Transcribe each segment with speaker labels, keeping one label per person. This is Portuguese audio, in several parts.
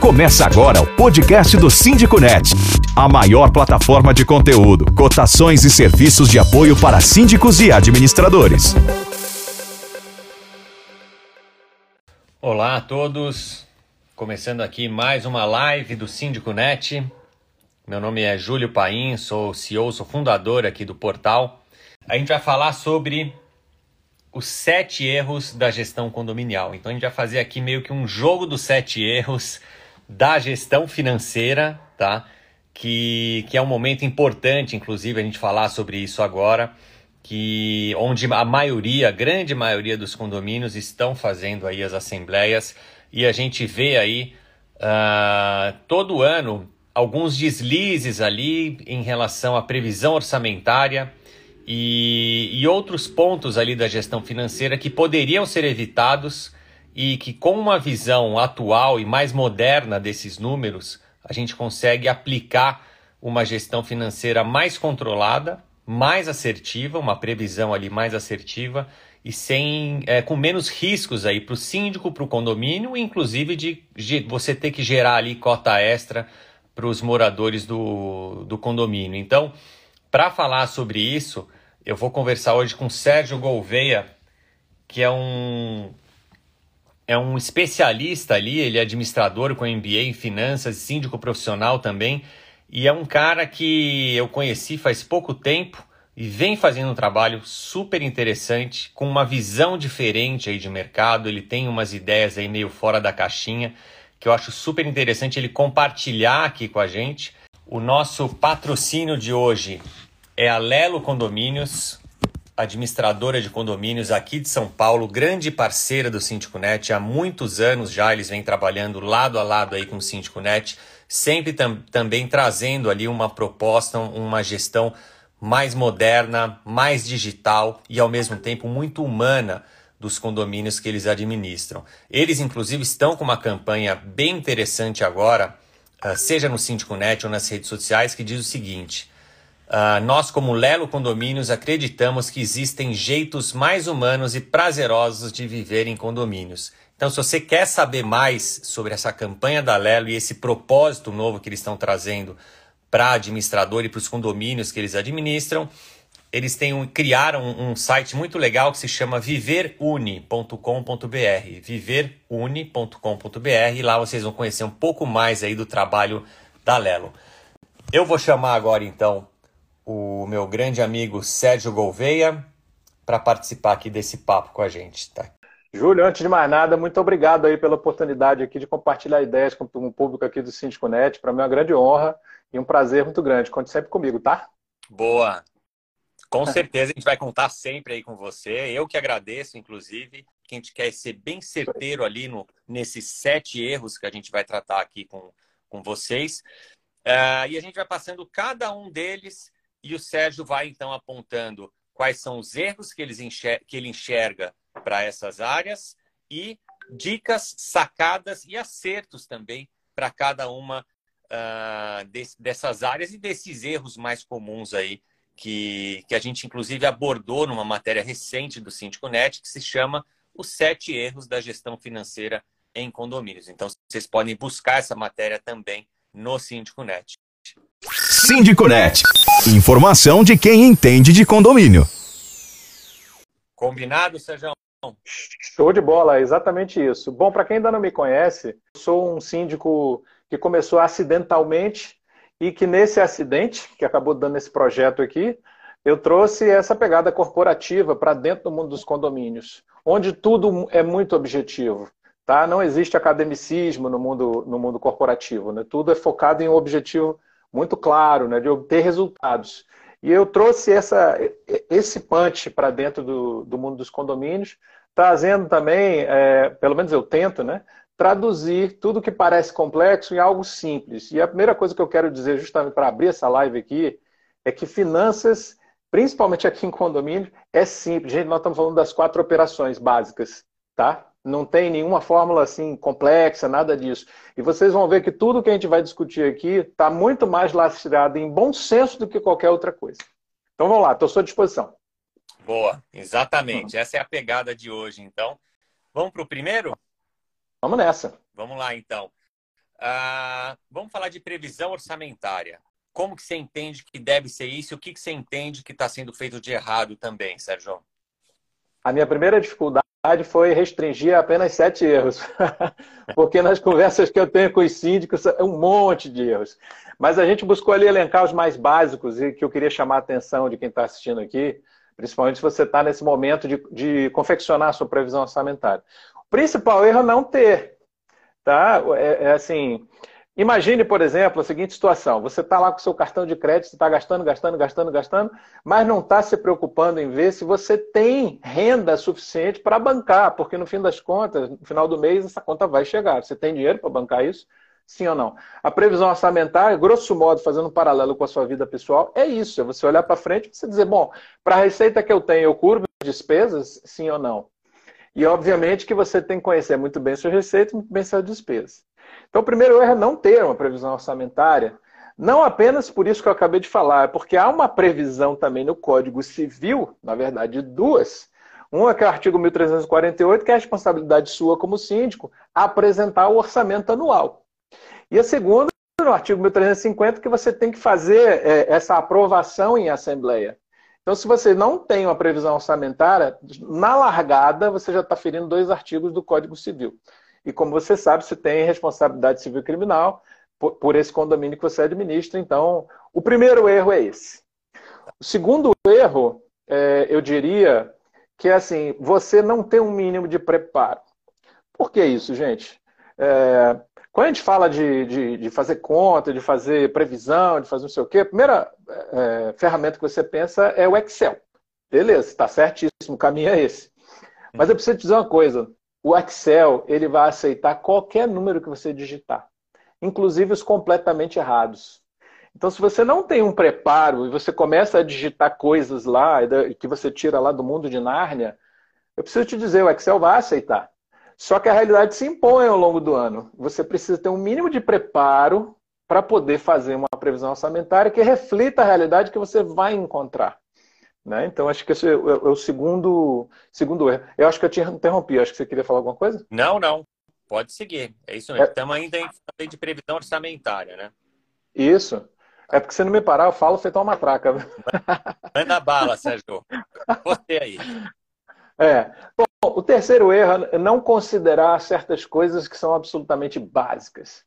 Speaker 1: Começa agora o podcast do Síndico Net, a maior plataforma de conteúdo, cotações e serviços de apoio para síndicos e administradores.
Speaker 2: Olá a todos, começando aqui mais uma live do Síndico Net. Meu nome é Júlio Paim, sou CEO, sou fundador aqui do portal. A gente vai falar sobre os sete erros da gestão condominial. Então a gente vai fazer aqui meio que um jogo dos sete erros da gestão financeira, tá? Que, que é um momento importante, inclusive, a gente falar sobre isso agora, que onde a maioria, a grande maioria dos condomínios estão fazendo aí as assembleias e a gente vê aí uh, todo ano alguns deslizes ali em relação à previsão orçamentária e, e outros pontos ali da gestão financeira que poderiam ser evitados e que com uma visão atual e mais moderna desses números, a gente consegue aplicar uma gestão financeira mais controlada, mais assertiva, uma previsão ali mais assertiva e sem é, com menos riscos aí para o síndico, para o condomínio, inclusive de, de, você ter que gerar ali cota extra para os moradores do, do condomínio. Então, para falar sobre isso, eu vou conversar hoje com Sérgio Gouveia, que é um é um especialista ali, ele é administrador com MBA em finanças, síndico profissional também, e é um cara que eu conheci faz pouco tempo e vem fazendo um trabalho super interessante, com uma visão diferente aí de mercado, ele tem umas ideias aí meio fora da caixinha, que eu acho super interessante ele compartilhar aqui com a gente. O nosso patrocínio de hoje é a Lelo Condomínios, administradora de condomínios aqui de São Paulo, grande parceira do Síndico Net. Há muitos anos já eles vêm trabalhando lado a lado aí com o Síndico Net, sempre tam também trazendo ali uma proposta, uma gestão mais moderna, mais digital e ao mesmo tempo muito humana dos condomínios que eles administram. Eles, inclusive, estão com uma campanha bem interessante agora, ah, seja no Síndico Net ou nas redes sociais, que diz o seguinte: Uh, nós, como Lelo Condomínios, acreditamos que existem jeitos mais humanos e prazerosos de viver em condomínios. Então, se você quer saber mais sobre essa campanha da Lelo e esse propósito novo que eles estão trazendo para administrador e para os condomínios que eles administram, eles têm um, criaram um, um site muito legal que se chama. Viveruni.com.br e lá vocês vão conhecer um pouco mais aí do trabalho da Lelo. Eu vou chamar agora então o meu grande amigo Sérgio Gouveia para participar aqui desse papo com a gente. Tá?
Speaker 3: Júlio, antes de mais nada, muito obrigado aí pela oportunidade aqui de compartilhar ideias com o público aqui do Síndico Net. Para mim é uma grande honra e um prazer muito grande. Conte sempre comigo, tá?
Speaker 2: Boa. Com certeza a gente vai contar sempre aí com você. Eu que agradeço, inclusive, que a gente quer ser bem certeiro ali no, nesses sete erros que a gente vai tratar aqui com, com vocês. Uh, e a gente vai passando cada um deles e o Sérgio vai então apontando quais são os erros que, enxerga, que ele enxerga para essas áreas e dicas, sacadas e acertos também para cada uma uh, dessas áreas e desses erros mais comuns aí que, que a gente inclusive abordou numa matéria recente do Síndico Net que se chama Os Sete Erros da Gestão Financeira em Condomínios. Então vocês podem buscar essa matéria também no Síndico Net.
Speaker 1: Síndiconet. Informação de quem entende de condomínio.
Speaker 2: Combinado, Sérgio?
Speaker 3: Show de bola, exatamente isso. Bom, para quem ainda não me conhece, sou um síndico que começou acidentalmente e que nesse acidente, que acabou dando esse projeto aqui, eu trouxe essa pegada corporativa para dentro do mundo dos condomínios, onde tudo é muito objetivo. Tá? Não existe academicismo no mundo, no mundo corporativo. Né? Tudo é focado em um objetivo muito claro, né, de obter resultados. E eu trouxe essa, esse punch para dentro do, do, mundo dos condomínios, trazendo também, é, pelo menos eu tento, né, traduzir tudo que parece complexo em algo simples. E a primeira coisa que eu quero dizer, justamente para abrir essa live aqui, é que finanças, principalmente aqui em condomínio, é simples. Gente, nós estamos falando das quatro operações básicas, tá? Não tem nenhuma fórmula assim complexa, nada disso. E vocês vão ver que tudo que a gente vai discutir aqui está muito mais lastreado em bom senso do que qualquer outra coisa. Então vamos lá, estou à sua disposição.
Speaker 2: Boa, exatamente. Essa é a pegada de hoje, então. Vamos para o primeiro?
Speaker 3: Vamos nessa.
Speaker 2: Vamos lá, então. Uh, vamos falar de previsão orçamentária. Como que você entende que deve ser isso? E o que, que você entende que está sendo feito de errado também, Sérgio?
Speaker 3: A minha primeira dificuldade foi restringir apenas sete erros. Porque nas conversas que eu tenho com os síndicos, é um monte de erros. Mas a gente buscou ali elencar os mais básicos e que eu queria chamar a atenção de quem está assistindo aqui, principalmente se você está nesse momento de, de confeccionar a sua previsão orçamentária. O principal erro é não ter. Tá? É, é assim, Imagine, por exemplo, a seguinte situação: você está lá com seu cartão de crédito, está gastando, gastando, gastando, gastando, mas não está se preocupando em ver se você tem renda suficiente para bancar, porque no fim das contas, no final do mês, essa conta vai chegar. Você tem dinheiro para bancar isso? Sim ou não? A previsão orçamentária, grosso modo, fazendo um paralelo com a sua vida pessoal, é isso: é você olhar para frente e você dizer, bom, para a receita que eu tenho, eu curvo despesas? Sim ou não? E obviamente que você tem que conhecer muito bem suas receitas, muito bem suas despesas. Então, o primeiro erro é não ter uma previsão orçamentária, não apenas por isso que eu acabei de falar, é porque há uma previsão também no Código Civil, na verdade, duas. Uma que é o artigo 1348, que é a responsabilidade sua como síndico apresentar o orçamento anual. E a segunda, no artigo 1350, que você tem que fazer é, essa aprovação em assembleia. Então, se você não tem uma previsão orçamentária, na largada você já está ferindo dois artigos do Código Civil. E como você sabe, você tem responsabilidade civil criminal por, por esse condomínio que você administra. Então, o primeiro erro é esse. O segundo erro, é, eu diria que é assim, você não tem um mínimo de preparo. Por que isso, gente? É, quando a gente fala de, de, de, fazer conta, de fazer previsão, de fazer não sei o quê, a primeira é, ferramenta que você pensa é o Excel. Beleza, está certíssimo, o caminho é esse. Mas eu preciso te dizer uma coisa: o Excel ele vai aceitar qualquer número que você digitar, inclusive os completamente errados. Então, se você não tem um preparo e você começa a digitar coisas lá que você tira lá do mundo de Nárnia, eu preciso te dizer, o Excel vai aceitar. Só que a realidade se impõe ao longo do ano. Você precisa ter um mínimo de preparo para poder fazer uma previsão orçamentária que reflita a realidade que você vai encontrar. Né? Então, acho que esse é, é o segundo, segundo erro. Eu acho que eu te interrompi. Acho que você queria falar alguma coisa?
Speaker 2: Não, não. Pode seguir. É isso mesmo. É... Estamos ainda em de previsão orçamentária, né?
Speaker 3: Isso. É porque se não me parar, eu falo feito uma matraca.
Speaker 2: Manda bala, Sérgio. Você aí.
Speaker 3: É. Bom, o terceiro erro é não considerar certas coisas que são absolutamente básicas.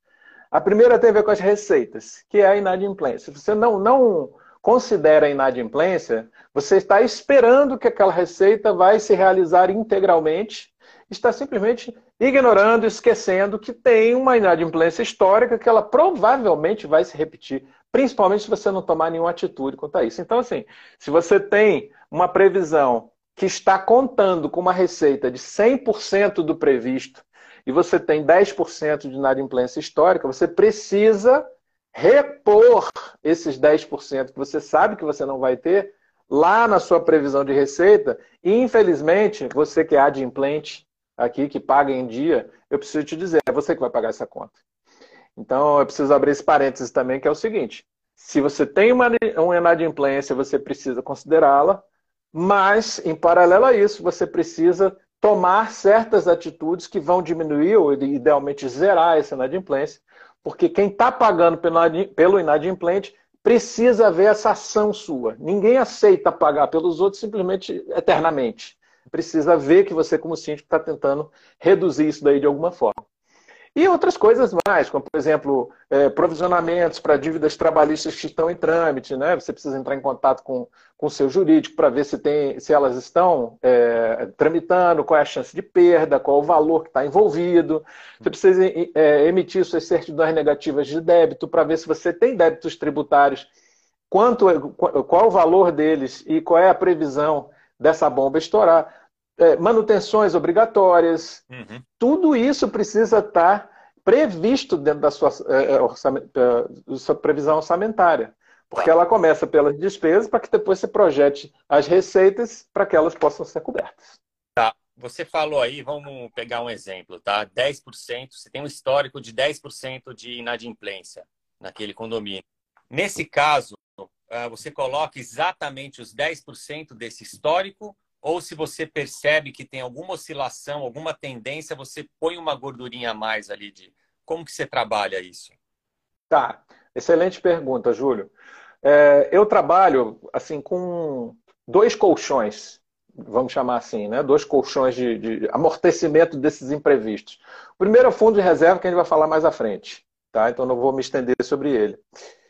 Speaker 3: A primeira tem a ver com as receitas, que é a inadimplência. Você não, não considera a inadimplência, você está esperando que aquela receita vai se realizar integralmente, está simplesmente ignorando, esquecendo que tem uma inadimplência histórica que ela provavelmente vai se repetir, principalmente se você não tomar nenhuma atitude quanto a isso. Então, assim, se você tem uma previsão que está contando com uma receita de 100% do previsto e você tem 10% de inadimplência histórica, você precisa repor esses 10% que você sabe que você não vai ter lá na sua previsão de receita. E, infelizmente, você que é adimplente aqui, que paga em dia, eu preciso te dizer, é você que vai pagar essa conta. Então, eu preciso abrir esse parênteses também, que é o seguinte: se você tem uma, uma inadimplência, você precisa considerá-la, mas, em paralelo a isso, você precisa tomar certas atitudes que vão diminuir ou idealmente zerar essa inadimplência, porque quem está pagando pelo inadimplente precisa ver essa ação sua. Ninguém aceita pagar pelos outros simplesmente eternamente. Precisa ver que você, como síndico, está tentando reduzir isso daí de alguma forma. E outras coisas mais, como, por exemplo, é, provisionamentos para dívidas trabalhistas que estão em trâmite. Né? Você precisa entrar em contato com, o seu jurídico para ver se, tem, se elas estão é, tramitando, qual é a chance de perda, qual é o valor que está envolvido. Você precisa é, emitir suas certidões negativas de débito para ver se você tem débitos tributários, quanto, qual é o valor deles e qual é a previsão dessa bomba estourar é, manutenções obrigatórias, uhum. tudo isso precisa estar previsto dentro da sua, é, é, da sua previsão orçamentária. Porque ela começa pelas despesas para que depois você projete as receitas para que elas possam ser cobertas.
Speaker 2: Tá. Você falou aí, vamos pegar um exemplo, tá? 10%, você tem um histórico de 10% de inadimplência naquele condomínio. Nesse caso, é, você coloca exatamente os 10% desse histórico ou se você percebe que tem alguma oscilação, alguma tendência, você põe uma gordurinha a mais ali de Como que você trabalha isso?
Speaker 3: Tá, excelente pergunta, Júlio. É, eu trabalho assim com dois colchões, vamos chamar assim, né? Dois colchões de, de amortecimento desses imprevistos. O primeiro é o fundo de reserva, que a gente vai falar mais à frente, tá? Então não vou me estender sobre ele.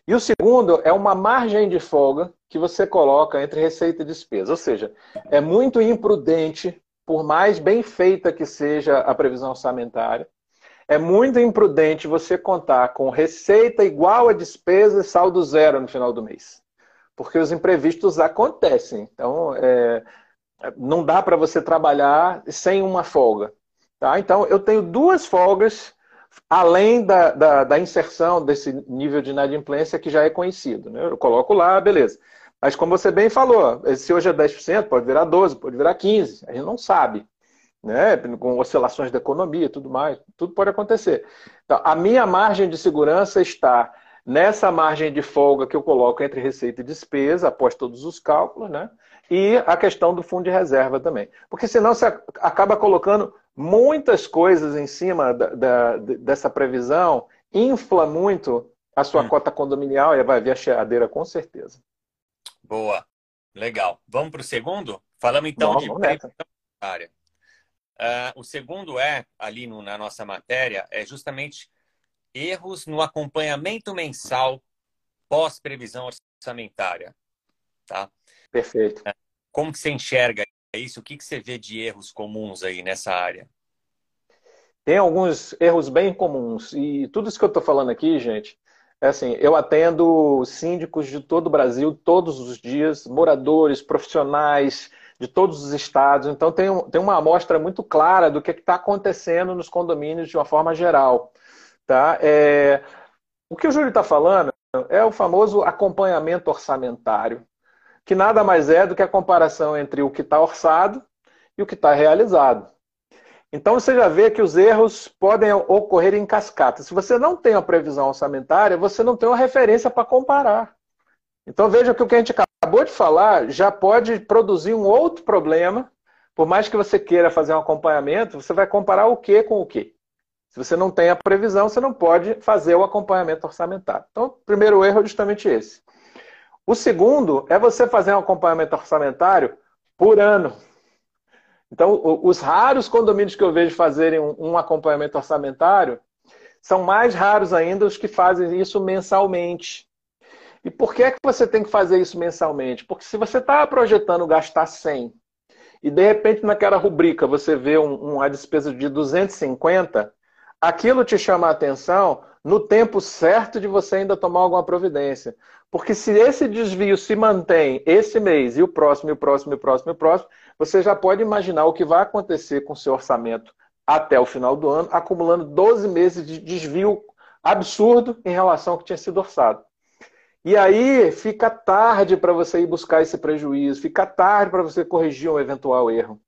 Speaker 3: E o segundo é uma margem de folga que você coloca entre receita e despesa. Ou seja, é muito imprudente, por mais bem feita que seja a previsão orçamentária, é muito imprudente você contar com receita igual a despesa e saldo zero no final do mês. Porque os imprevistos acontecem. Então, é, não dá para você trabalhar sem uma folga. Tá? Então, eu tenho duas folgas além da, da, da, inserção desse nível de inadimplência que já é conhecido. Né? Eu coloco lá, beleza. Mas como você bem falou, se hoje é 10%, pode virar 12%, pode virar 15%. A gente não sabe. Né? Com oscilações da economia e tudo mais. Tudo pode acontecer. Então, a minha margem de segurança está nessa margem de folga que eu coloco entre receita e despesa, após todos os cálculos, né? E a questão do fundo de reserva também. Porque senão você acaba colocando muitas coisas em cima da, da, dessa previsão, infla muito a sua hum. cota condominial e vai vir a cheadeira com certeza.
Speaker 2: Boa, legal. Vamos para o segundo? Falamos então vamos, de previsão área. Uh, o segundo é, ali no, na nossa matéria, é justamente erros no acompanhamento mensal pós-previsão orçamentária. Tá?
Speaker 3: Perfeito. Uh,
Speaker 2: como que você enxerga isso? O que, que você vê de erros comuns aí nessa área?
Speaker 3: Tem alguns erros bem comuns. E tudo isso que eu estou falando aqui, gente, é assim, eu atendo síndicos de todo o Brasil todos os dias, moradores, profissionais de todos os estados. Então tem, tem uma amostra muito clara do que está acontecendo nos condomínios de uma forma geral. Tá? É, o que o Júlio está falando é o famoso acompanhamento orçamentário que nada mais é do que a comparação entre o que está orçado e o que está realizado. Então você já vê que os erros podem ocorrer em cascata. Se você não tem uma previsão orçamentária, você não tem uma referência para comparar. Então veja que o que a gente acabou de falar já pode produzir um outro problema. Por mais que você queira fazer um acompanhamento, você vai comparar o que com o que. Se você não tem a previsão, você não pode fazer o acompanhamento orçamentário. Então, o primeiro erro é justamente esse. O segundo é você fazer um acompanhamento orçamentário por ano. Então, os raros condomínios que eu vejo fazerem um acompanhamento orçamentário são mais raros ainda os que fazem isso mensalmente. E por que é que você tem que fazer isso mensalmente? Porque se você está projetando gastar 100 e de repente naquela rubrica você vê um, uma despesa de 250, aquilo te chama a atenção no tempo certo de você ainda tomar alguma providência. Porque se esse desvio se mantém esse mês e o próximo, e o próximo, e o próximo, e o próximo, você já pode imaginar o que vai acontecer com o seu orçamento até o final do ano, acumulando 12 meses de desvio absurdo em relação ao que tinha sido orçado. E aí fica tarde para você ir buscar esse prejuízo, fica tarde para você corrigir um eventual erro.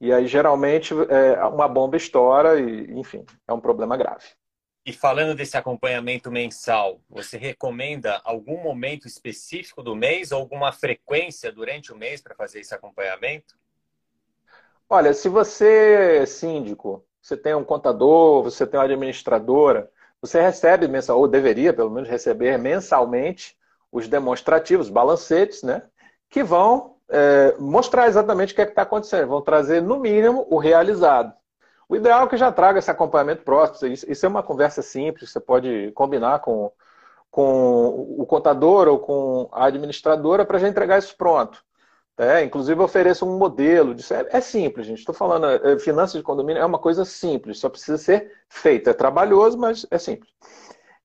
Speaker 3: E aí, geralmente, é, uma bomba estoura e, enfim, é um problema grave.
Speaker 2: E falando desse acompanhamento mensal, você recomenda algum momento específico do mês ou alguma frequência durante o mês para fazer esse acompanhamento?
Speaker 3: Olha, se você é síndico, você tem um contador, você tem uma administradora, você recebe mensal, ou deveria pelo menos receber mensalmente os demonstrativos, balancetes, né? Que vão é, mostrar exatamente o que é está acontecendo, vão trazer no mínimo o realizado. O ideal é que já traga esse acompanhamento próximo. Isso é uma conversa simples, você pode combinar com, com o contador ou com a administradora para já entregar isso pronto. É, inclusive, ofereço um modelo disso. É, é simples, gente. Estou falando, é, finanças de condomínio é uma coisa simples, só precisa ser feita. É trabalhoso, mas é simples.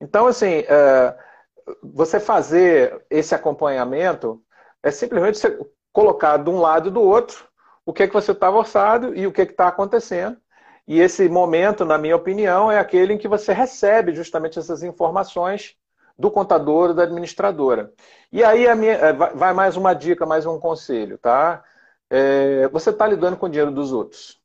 Speaker 3: Então, assim, é, você fazer esse acompanhamento é simplesmente você colocar de um lado e do outro o que é que você estava orçado e o que é está acontecendo. E esse momento, na minha opinião, é aquele em que você recebe justamente essas informações do contador ou da administradora. E aí minha, é, vai mais uma dica, mais um conselho, tá? É, você está lidando com o dinheiro dos outros.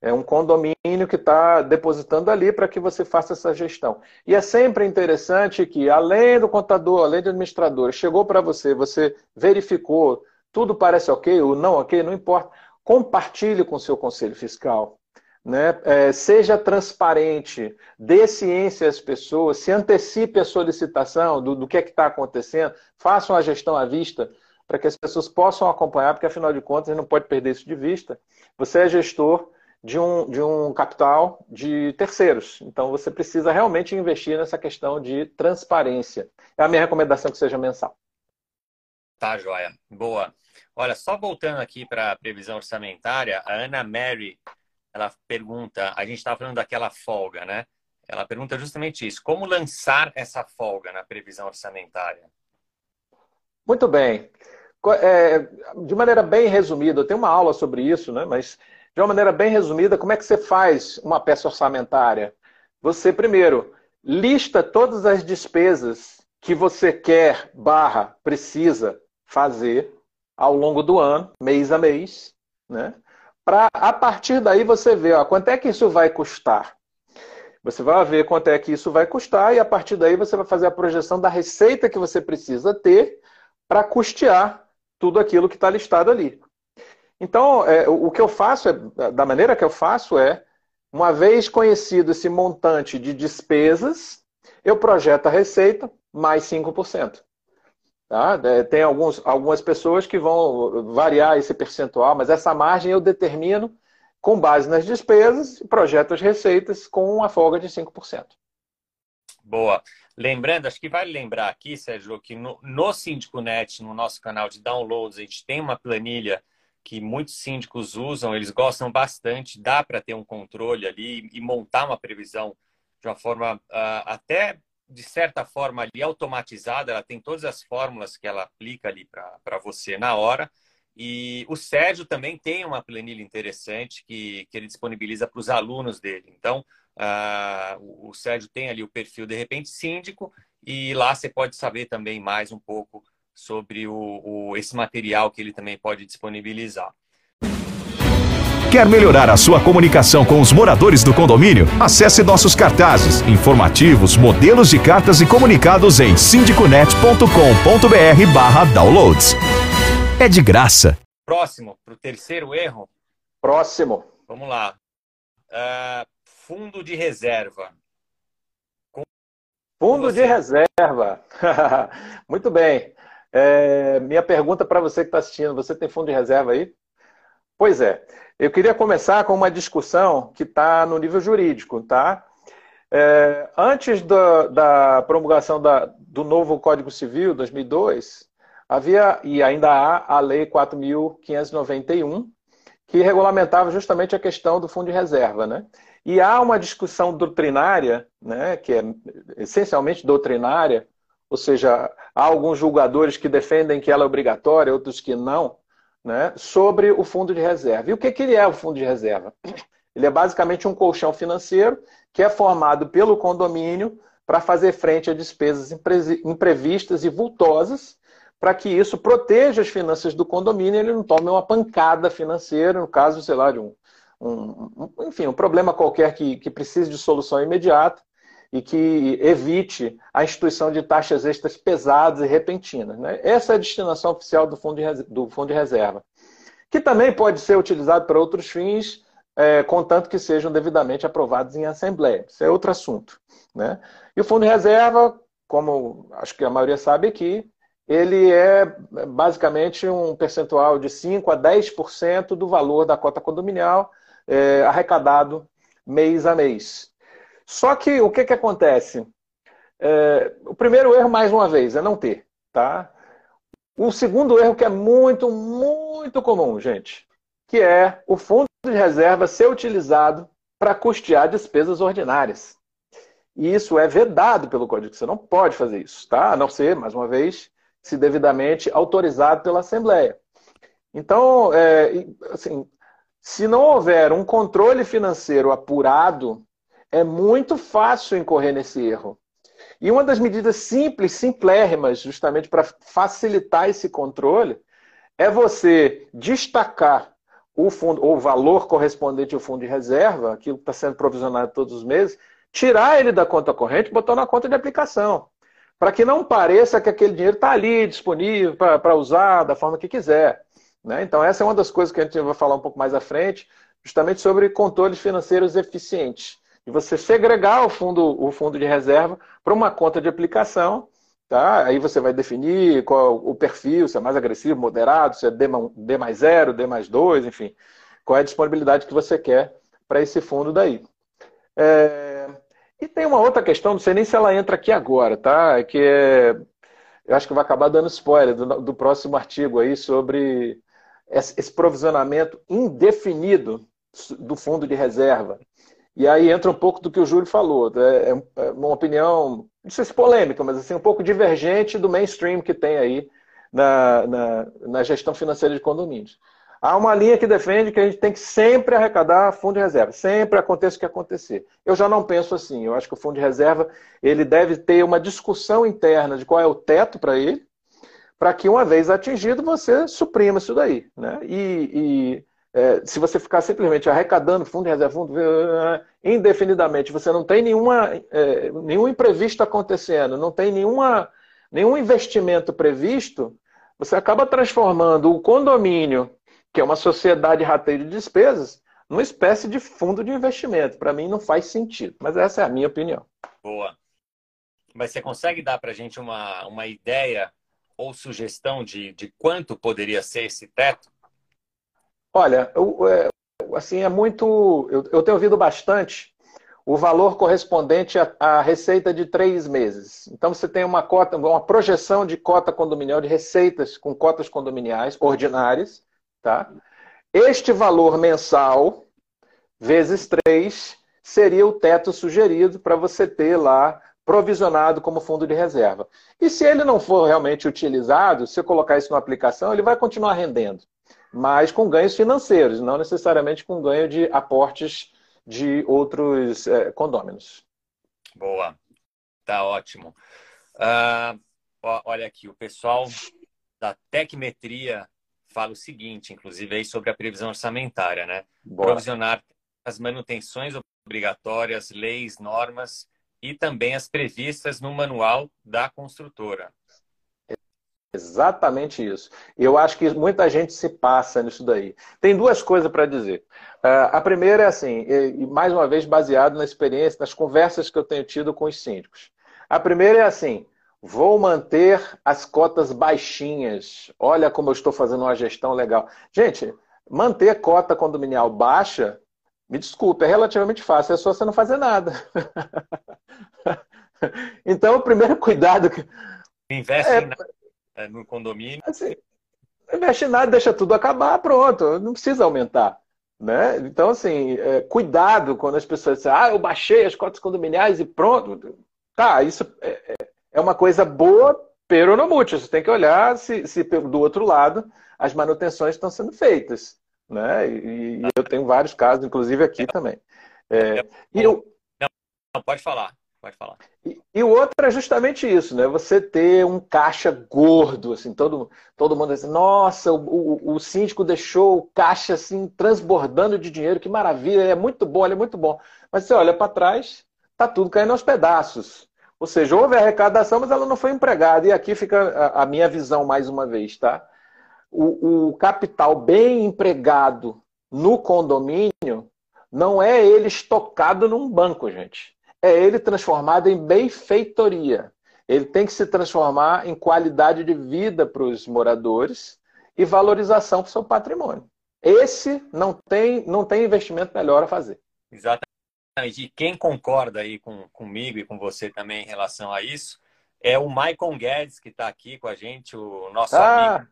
Speaker 3: É um condomínio que está depositando ali para que você faça essa gestão. E é sempre interessante que, além do contador, além do administrador, chegou para você, você verificou, tudo parece ok ou não ok, não importa. Compartilhe com o seu conselho fiscal. Né? É, seja transparente, dê ciência às pessoas, se antecipe a solicitação do, do que é está acontecendo, faça uma gestão à vista para que as pessoas possam acompanhar, porque afinal de contas a gente não pode perder isso de vista. Você é gestor de um, de um capital de terceiros. Então você precisa realmente investir nessa questão de transparência. É a minha recomendação que seja mensal.
Speaker 2: Tá, joia. Boa. Olha, só voltando aqui para a previsão orçamentária, a Ana Mary, ela pergunta, a gente estava falando daquela folga, né? Ela pergunta justamente isso, como lançar essa folga na previsão orçamentária?
Speaker 3: Muito bem. É, de maneira bem resumida, eu tenho uma aula sobre isso, né? mas de uma maneira bem resumida, como é que você faz uma peça orçamentária? Você, primeiro, lista todas as despesas que você quer, barra, precisa fazer ao longo do ano, mês a mês, né? Para, a partir daí, você ver ó, quanto é que isso vai custar. Você vai ver quanto é que isso vai custar e a partir daí você vai fazer a projeção da receita que você precisa ter para custear tudo aquilo que está listado ali. Então, é, o que eu faço, é, da maneira que eu faço, é, uma vez conhecido esse montante de despesas, eu projeto a receita mais 5%. Tá? É, tem alguns, algumas pessoas que vão variar esse percentual, mas essa margem eu determino com base nas despesas projeto as receitas com uma folga de 5%.
Speaker 2: Boa. Lembrando, acho que vale lembrar aqui, Sérgio, que no, no Síndico Net, no nosso canal de downloads, a gente tem uma planilha que muitos síndicos usam, eles gostam bastante, dá para ter um controle ali e montar uma previsão de uma forma uh, até de certa forma ali automatizada, ela tem todas as fórmulas que ela aplica ali para você na hora. E o Sérgio também tem uma planilha interessante que, que ele disponibiliza para os alunos dele. Então, Uh, o Sérgio tem ali o perfil de repente síndico e lá você pode saber também mais um pouco sobre o, o, esse material que ele também pode disponibilizar.
Speaker 1: Quer melhorar a sua comunicação com os moradores do condomínio? Acesse nossos cartazes, informativos, modelos de cartas e comunicados em sindiconet.com.br barra downloads. É de graça.
Speaker 2: Próximo, para o terceiro erro.
Speaker 3: Próximo.
Speaker 2: Vamos lá. Uh, Fundo de reserva.
Speaker 3: Com... Fundo você. de reserva. Muito bem. É, minha pergunta para você que está assistindo: você tem fundo de reserva aí? Pois é. Eu queria começar com uma discussão que está no nível jurídico, tá? É, antes da, da promulgação da, do novo Código Civil, 2002, havia e ainda há a Lei 4.591, que regulamentava justamente a questão do fundo de reserva, né? E há uma discussão doutrinária, né, que é essencialmente doutrinária, ou seja, há alguns julgadores que defendem que ela é obrigatória, outros que não, né, sobre o fundo de reserva. E o que, que ele é, o fundo de reserva? Ele é basicamente um colchão financeiro que é formado pelo condomínio para fazer frente a despesas imprevistas e vultosas, para que isso proteja as finanças do condomínio e ele não tome uma pancada financeira, no caso, sei lá, de um um, enfim, um problema qualquer que, que precise de solução imediata e que evite a instituição de taxas extras pesadas e repentinas. Né? Essa é a destinação oficial do fundo de, do fundo de reserva, que também pode ser utilizado para outros fins, é, contanto que sejam devidamente aprovados em assembleia. Isso é outro assunto. Né? E o fundo de reserva, como acho que a maioria sabe aqui, ele é basicamente um percentual de 5 a 10% do valor da cota condominial é, arrecadado mês a mês. Só que o que, que acontece? É, o primeiro erro, mais uma vez, é não ter. Tá? O segundo erro que é muito, muito comum, gente, que é o fundo de reserva ser utilizado para custear despesas ordinárias. E isso é vedado pelo Código. Você não pode fazer isso, tá? A não ser, mais uma vez, se devidamente autorizado pela Assembleia. Então, é, assim, se não houver um controle financeiro apurado, é muito fácil incorrer nesse erro. E uma das medidas simples, simplérrimas, justamente para facilitar esse controle, é você destacar o fundo, ou o valor correspondente ao fundo de reserva, aquilo que está sendo provisionado todos os meses, tirar ele da conta corrente e botar na conta de aplicação. Para que não pareça que aquele dinheiro está ali disponível para usar da forma que quiser. Né? Então, essa é uma das coisas que a gente vai falar um pouco mais à frente, justamente sobre controles financeiros eficientes. E você segregar o fundo, o fundo de reserva para uma conta de aplicação, tá? Aí você vai definir qual o perfil, se é mais agressivo, moderado, se é D, mais zero, D mais dois, enfim. Qual é a disponibilidade que você quer para esse fundo daí. É... E tem uma outra questão, não sei nem se ela entra aqui agora, tá? É que é... eu acho que vai acabar dando spoiler do, do próximo artigo aí sobre esse provisionamento indefinido do fundo de reserva. E aí entra um pouco do que o Júlio falou. É, é uma opinião, não sei se polêmica, mas assim, um pouco divergente do mainstream que tem aí na, na, na gestão financeira de condomínios. Há uma linha que defende que a gente tem que sempre arrecadar fundo de reserva, sempre aconteça o que acontecer. Eu já não penso assim. Eu acho que o fundo de reserva ele deve ter uma discussão interna de qual é o teto para ele, para que uma vez atingido você suprima isso daí, né? E é, se você ficar simplesmente arrecadando fundo de reserva, fundo, indefinidamente, você não tem nenhuma, é, nenhum imprevisto acontecendo, não tem nenhuma, nenhum investimento previsto, você acaba transformando o condomínio que é uma sociedade rateio de despesas, numa espécie de fundo de investimento. Para mim não faz sentido, mas essa é a minha opinião.
Speaker 2: Boa. Mas você consegue dar para a gente uma, uma ideia ou sugestão de, de quanto poderia ser esse teto?
Speaker 3: Olha, eu, é, assim, é muito. Eu, eu, tenho ouvido bastante o valor correspondente à, à, receita de três meses. Então, você tem uma cota, uma projeção de cota condominial, de receitas com cotas condominiais ordinárias, Tá? Este valor mensal, vezes 3, seria o teto sugerido para você ter lá provisionado como fundo de reserva. E se ele não for realmente utilizado, se eu colocar isso na aplicação, ele vai continuar rendendo, mas com ganhos financeiros, não necessariamente com ganho de aportes de outros é, condôminos.
Speaker 2: Boa, tá ótimo. Uh, olha aqui, o pessoal da Tecmetria fala o seguinte, inclusive, aí sobre a previsão orçamentária, né? Boa. Provisionar as manutenções obrigatórias, leis, normas e também as previstas no manual da construtora.
Speaker 3: Exatamente isso. Eu acho que muita gente se passa nisso daí. Tem duas coisas para dizer. Uh, a primeira é assim, e mais uma vez baseado na experiência, nas conversas que eu tenho tido com os síndicos. A primeira é assim: Vou manter as cotas baixinhas. Olha como eu estou fazendo uma gestão legal. Gente, manter cota condominial baixa, me desculpe, é relativamente fácil, é só você não fazer nada. então, o primeiro cuidado.
Speaker 2: Investe é, é, no condomínio.
Speaker 3: Assim, investe em nada, deixa tudo acabar, pronto, não precisa aumentar. Né? Então, assim, é, cuidado quando as pessoas dizem, ah, eu baixei as cotas condominiais e pronto. Tá, isso é, é é uma coisa boa, pero no mucho. Você tem que olhar se, se do outro lado as manutenções estão sendo feitas. Né? E, e eu tenho vários casos, inclusive aqui também. É,
Speaker 2: e eu... não, não, pode falar. Pode falar.
Speaker 3: E, e, o outro é justamente isso, né? Você ter um caixa gordo, assim, todo, todo mundo diz, nossa, o, o, o síndico deixou o caixa assim transbordando de dinheiro, que maravilha, é muito bom, ele é muito bom. Mas você olha para trás, tá tudo caindo aos pedaços. Ou seja, houve arrecadação, mas ela não foi empregada. E aqui fica a, a minha visão mais uma vez, tá? O, o, capital bem empregado no condomínio não é ele estocado num banco, gente. É ele transformado em benfeitoria. Ele tem que se transformar em qualidade de vida para os moradores e valorização para o seu patrimônio. Esse não tem, não tem investimento melhor a fazer.
Speaker 2: Exatamente. E quem concorda aí com, comigo e com você também em relação a isso é o Maicon Guedes, que está aqui com a gente, o nosso ah.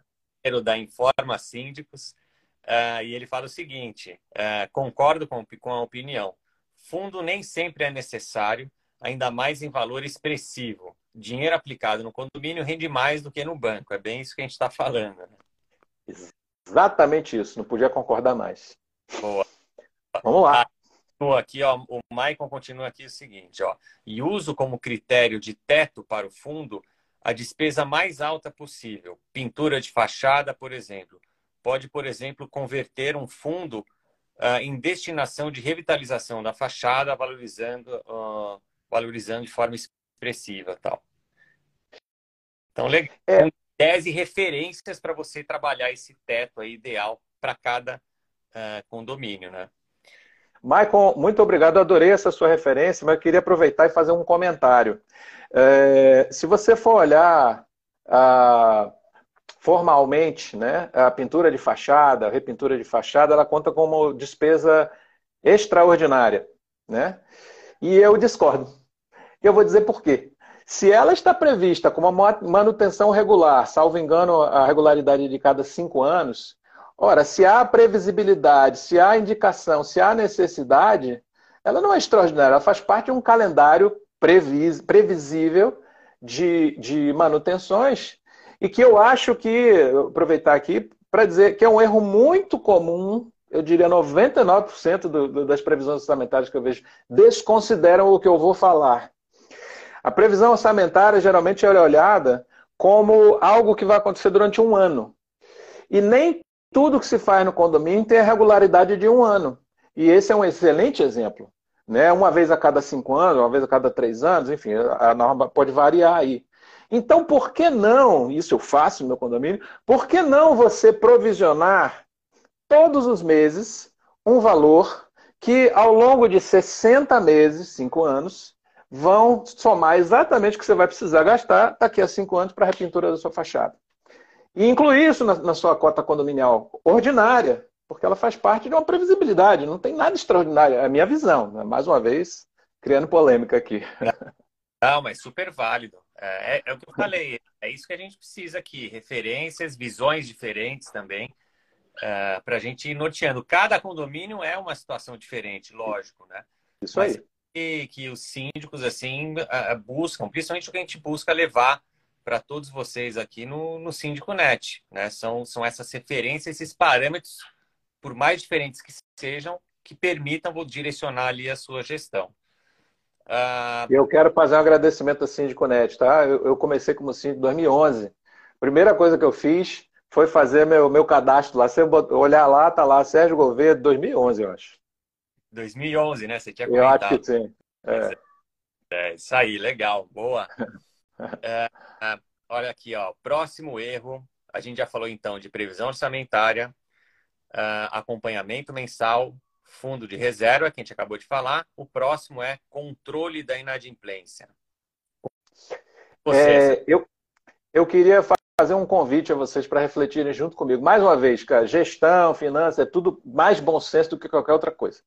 Speaker 2: amigo da Informa Síndicos. Uh, e ele fala o seguinte: uh, concordo com, com a opinião. Fundo nem sempre é necessário, ainda mais em valor expressivo. Dinheiro aplicado no condomínio rende mais do que no banco. É bem isso que a gente está falando. Né?
Speaker 3: Exatamente isso, não podia concordar mais.
Speaker 2: Boa. Vamos lá. Ah, aqui, ó, o Maicon continua aqui o seguinte, ó, e uso como critério de teto para o fundo a despesa mais alta possível. Pintura de fachada, por exemplo. Pode, por exemplo, converter um fundo uh, em destinação de revitalização da fachada, valorizando, uh, valorizando de forma expressiva, tal. Então, legal. É. 10 referências para você trabalhar esse teto aí ideal para cada uh, condomínio, né?
Speaker 3: Maicon, muito obrigado, adorei essa sua referência, mas eu queria aproveitar e fazer um comentário. É, se você for olhar ah, formalmente, né, a pintura de fachada, a repintura de fachada, ela conta como despesa extraordinária. Né? E eu discordo. Eu vou dizer por quê. Se ela está prevista como uma manutenção regular, salvo engano, a regularidade de cada cinco anos, ora, se há previsibilidade, se há indicação, se há necessidade, ela não é extraordinária, ela faz parte de um calendário previs, previsível de, de manutenções e que eu acho que, aproveitar aqui para dizer que é um erro muito comum eu diria 99% do, do, das previsões orçamentárias que eu vejo desconsideram o que eu vou falar. A previsão orçamentária geralmente é olhada como algo que vai acontecer durante um ano. E nem tudo que se faz no condomínio tem a regularidade de um ano. E esse é um excelente exemplo. Né? Uma vez a cada cinco anos, uma vez a cada três anos, enfim, a norma pode variar aí. Então, por que não, isso eu faço no meu condomínio, por que não você provisionar todos os meses um valor que, ao longo de 60 meses, 5 anos, vão somar exatamente o que você vai precisar gastar daqui a 5 anos para a repintura da sua fachada. E incluir isso na, na sua cota condominial ordinária, porque ela faz parte de uma previsibilidade, não tem nada extraordinário, é a minha visão. Né? Mais uma vez, criando polêmica aqui.
Speaker 2: Não, mas super válido. É, é, é, o que eu falei, é isso que a gente precisa aqui: referências, visões diferentes também uh, é, para a gente ir norteando. Cada condomínio é uma situação diferente, lógico, né?
Speaker 3: Isso Mas aí.
Speaker 2: Que, que os síndicos, assim, uh, buscam, principalmente o que a gente busca levar para todos vocês aqui no, no Síndico Net, né? São, são essas referências, esses parâmetros, por mais diferentes que sejam, que permitam direcionar ali a sua gestão.
Speaker 3: Uh... Eu quero fazer um agradecimento ao Síndico Net, tá? Eu, eu comecei como síndico em 2011. Primeira coisa que eu fiz foi fazer meu, meu cadastro lá. Você olhar lá, tá lá, Sérgio Gouveia, 2011, eu acho.
Speaker 2: 2011, né? Você tinha comentado.
Speaker 3: Eu acho que sim.
Speaker 2: É, é isso aí, legal, boa. é, é, olha aqui, ó, próximo erro. A gente já falou então de previsão orçamentária, uh, acompanhamento mensal, fundo de reserva, que a gente acabou de falar. O próximo é controle da inadimplência.
Speaker 3: É, eu, eu queria fazer um convite a vocês para refletirem junto comigo. Mais uma vez, cara, gestão, finanças, é tudo mais bom senso do que qualquer outra coisa.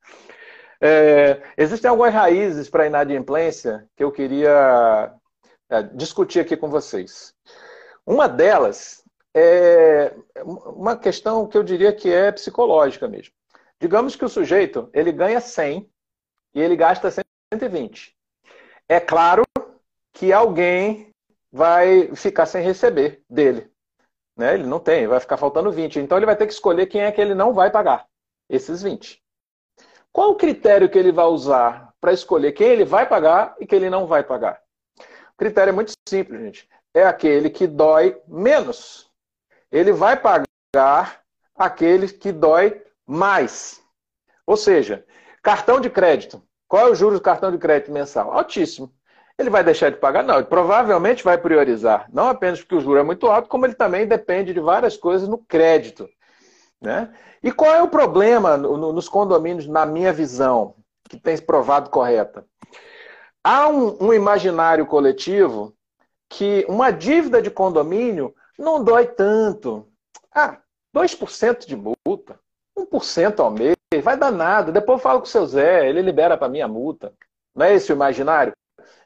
Speaker 3: É, existem algumas raízes para a inadimplência que eu queria é, discutir aqui com vocês. Uma delas é uma questão que eu diria que é psicológica mesmo. Digamos que o sujeito ele ganha 100 e ele gasta 120. É claro que alguém vai ficar sem receber dele. Né? Ele não tem, vai ficar faltando 20. Então ele vai ter que escolher quem é que ele não vai pagar, esses 20. Qual o critério que ele vai usar para escolher quem ele vai pagar e quem ele não vai pagar? O critério é muito simples, gente. É aquele que dói menos. Ele vai pagar aquele que dói mais. Ou seja, cartão de crédito. Qual é o juros do cartão de crédito mensal? Altíssimo. Ele vai deixar de pagar? Não, ele provavelmente vai priorizar. Não apenas porque o juro é muito alto, como ele também depende de várias coisas no crédito. Né? E qual é o problema nos condomínios, na minha visão, que tem provado correta? Há um, um imaginário coletivo que uma dívida de condomínio não dói tanto. Ah, 2% de multa, 1% ao mês, vai dar nada. Depois eu falo com o seu Zé, ele libera para mim a multa. Não é esse o imaginário?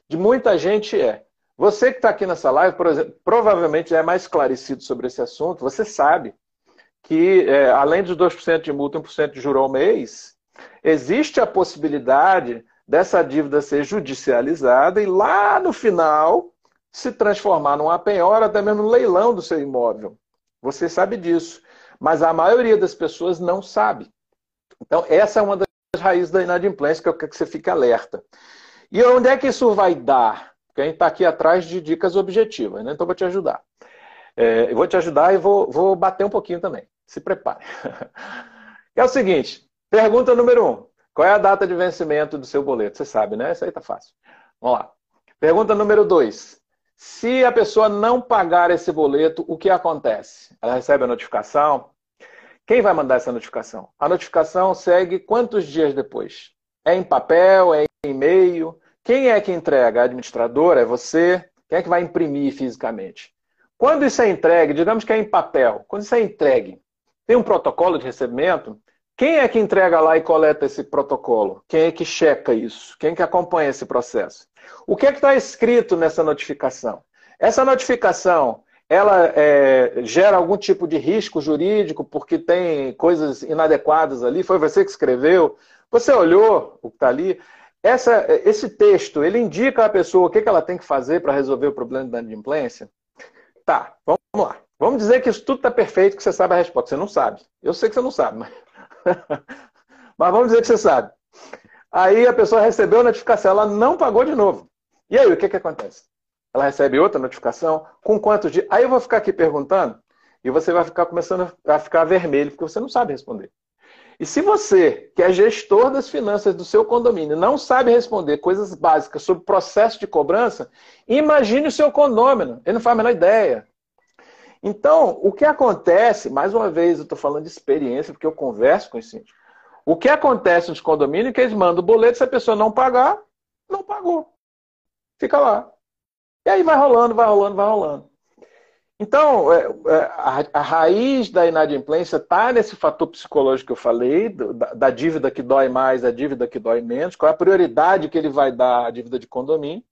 Speaker 3: de muita gente é. Você que está aqui nessa live, exemplo, provavelmente é mais esclarecido sobre esse assunto. Você sabe que, é, além dos 2% de multa e 1% de juro ao mês, existe a possibilidade dessa dívida ser judicializada e lá no final se transformar numa penhora, até mesmo no leilão do seu imóvel. Você sabe disso. Mas a maioria das pessoas não sabe. Então, essa é uma das raízes da inadimplência que eu quero que você fique alerta. E onde é que isso vai dar? Porque a gente está aqui atrás de dicas objetivas, né? Então eu vou te ajudar. É, eu vou te ajudar e vou, vou bater um pouquinho também. Se prepare. é o seguinte: pergunta número um. Qual é a data de vencimento do seu boleto? Você sabe, né? Isso aí tá fácil. Vamos lá. Pergunta número dois. Se a pessoa não pagar esse boleto, o que acontece? Ela recebe a notificação? Quem vai mandar essa notificação? A notificação segue quantos dias depois? É em papel? É em e-mail? Quem é que entrega? A administradora? É você? Quem é que vai imprimir fisicamente? Quando isso é entregue, digamos que é em papel, quando isso é entregue, tem um protocolo de recebimento, quem é que entrega lá e coleta esse protocolo? Quem é que checa isso? Quem é que acompanha esse processo? O que é que está escrito nessa notificação? Essa notificação, ela é, gera algum tipo de risco jurídico porque tem coisas inadequadas ali? Foi você que escreveu? Você olhou o que está ali? Essa, esse texto, ele indica à pessoa o que, que ela tem que fazer para resolver o problema da inadimplência? Tá, vamos lá. Vamos dizer que isso tudo está perfeito, que você sabe a resposta. Você não sabe. Eu sei que você não sabe, mas, mas vamos dizer que você sabe. Aí a pessoa recebeu a notificação, ela não pagou de novo. E aí, o que, que acontece? Ela recebe outra notificação, com quantos dias? Aí eu vou ficar aqui perguntando, e você vai ficar começando a ficar vermelho, porque você não sabe responder. E se você, que é gestor das finanças do seu condomínio, não sabe responder coisas básicas sobre processo de cobrança, imagine o seu condômino. Ele não faz a menor ideia. Então, o que acontece, mais uma vez, eu estou falando de experiência, porque eu converso com os síndicos. O que acontece nos condomínios é que eles mandam o boleto, se a pessoa não pagar, não pagou. Fica lá. E aí vai rolando, vai rolando, vai rolando. Então, é, é, a, raiz da inadimplência está nesse fator psicológico que eu falei, da, da, dívida que dói mais, a dívida que dói menos, qual é a prioridade que ele vai dar à dívida de condomínio.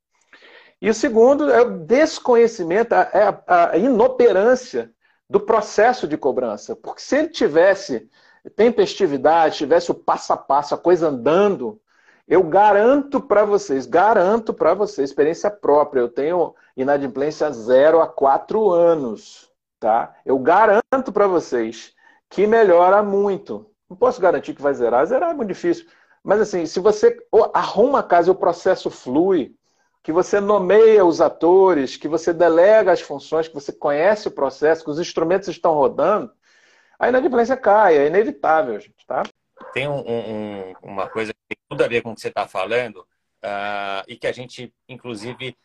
Speaker 3: E o segundo é o desconhecimento, é a inoperância do processo de cobrança. Porque se ele tivesse tempestividade, tivesse o passo a passo, a coisa andando, eu garanto para vocês, garanto para vocês, experiência própria, eu tenho inadimplência zero há quatro anos, tá? Eu garanto para vocês que melhora muito. Não posso garantir que vai zerar, zerar é muito difícil. Mas assim, se você arruma a casa e o processo flui, que você nomeia os atores, que você delega as funções, que você conhece o processo, que os instrumentos estão rodando, a inadimplência cai, é inevitável, gente, tá?
Speaker 2: Tem um, um, uma coisa que tem tudo a ver com o que você está falando uh, e que a gente, inclusive,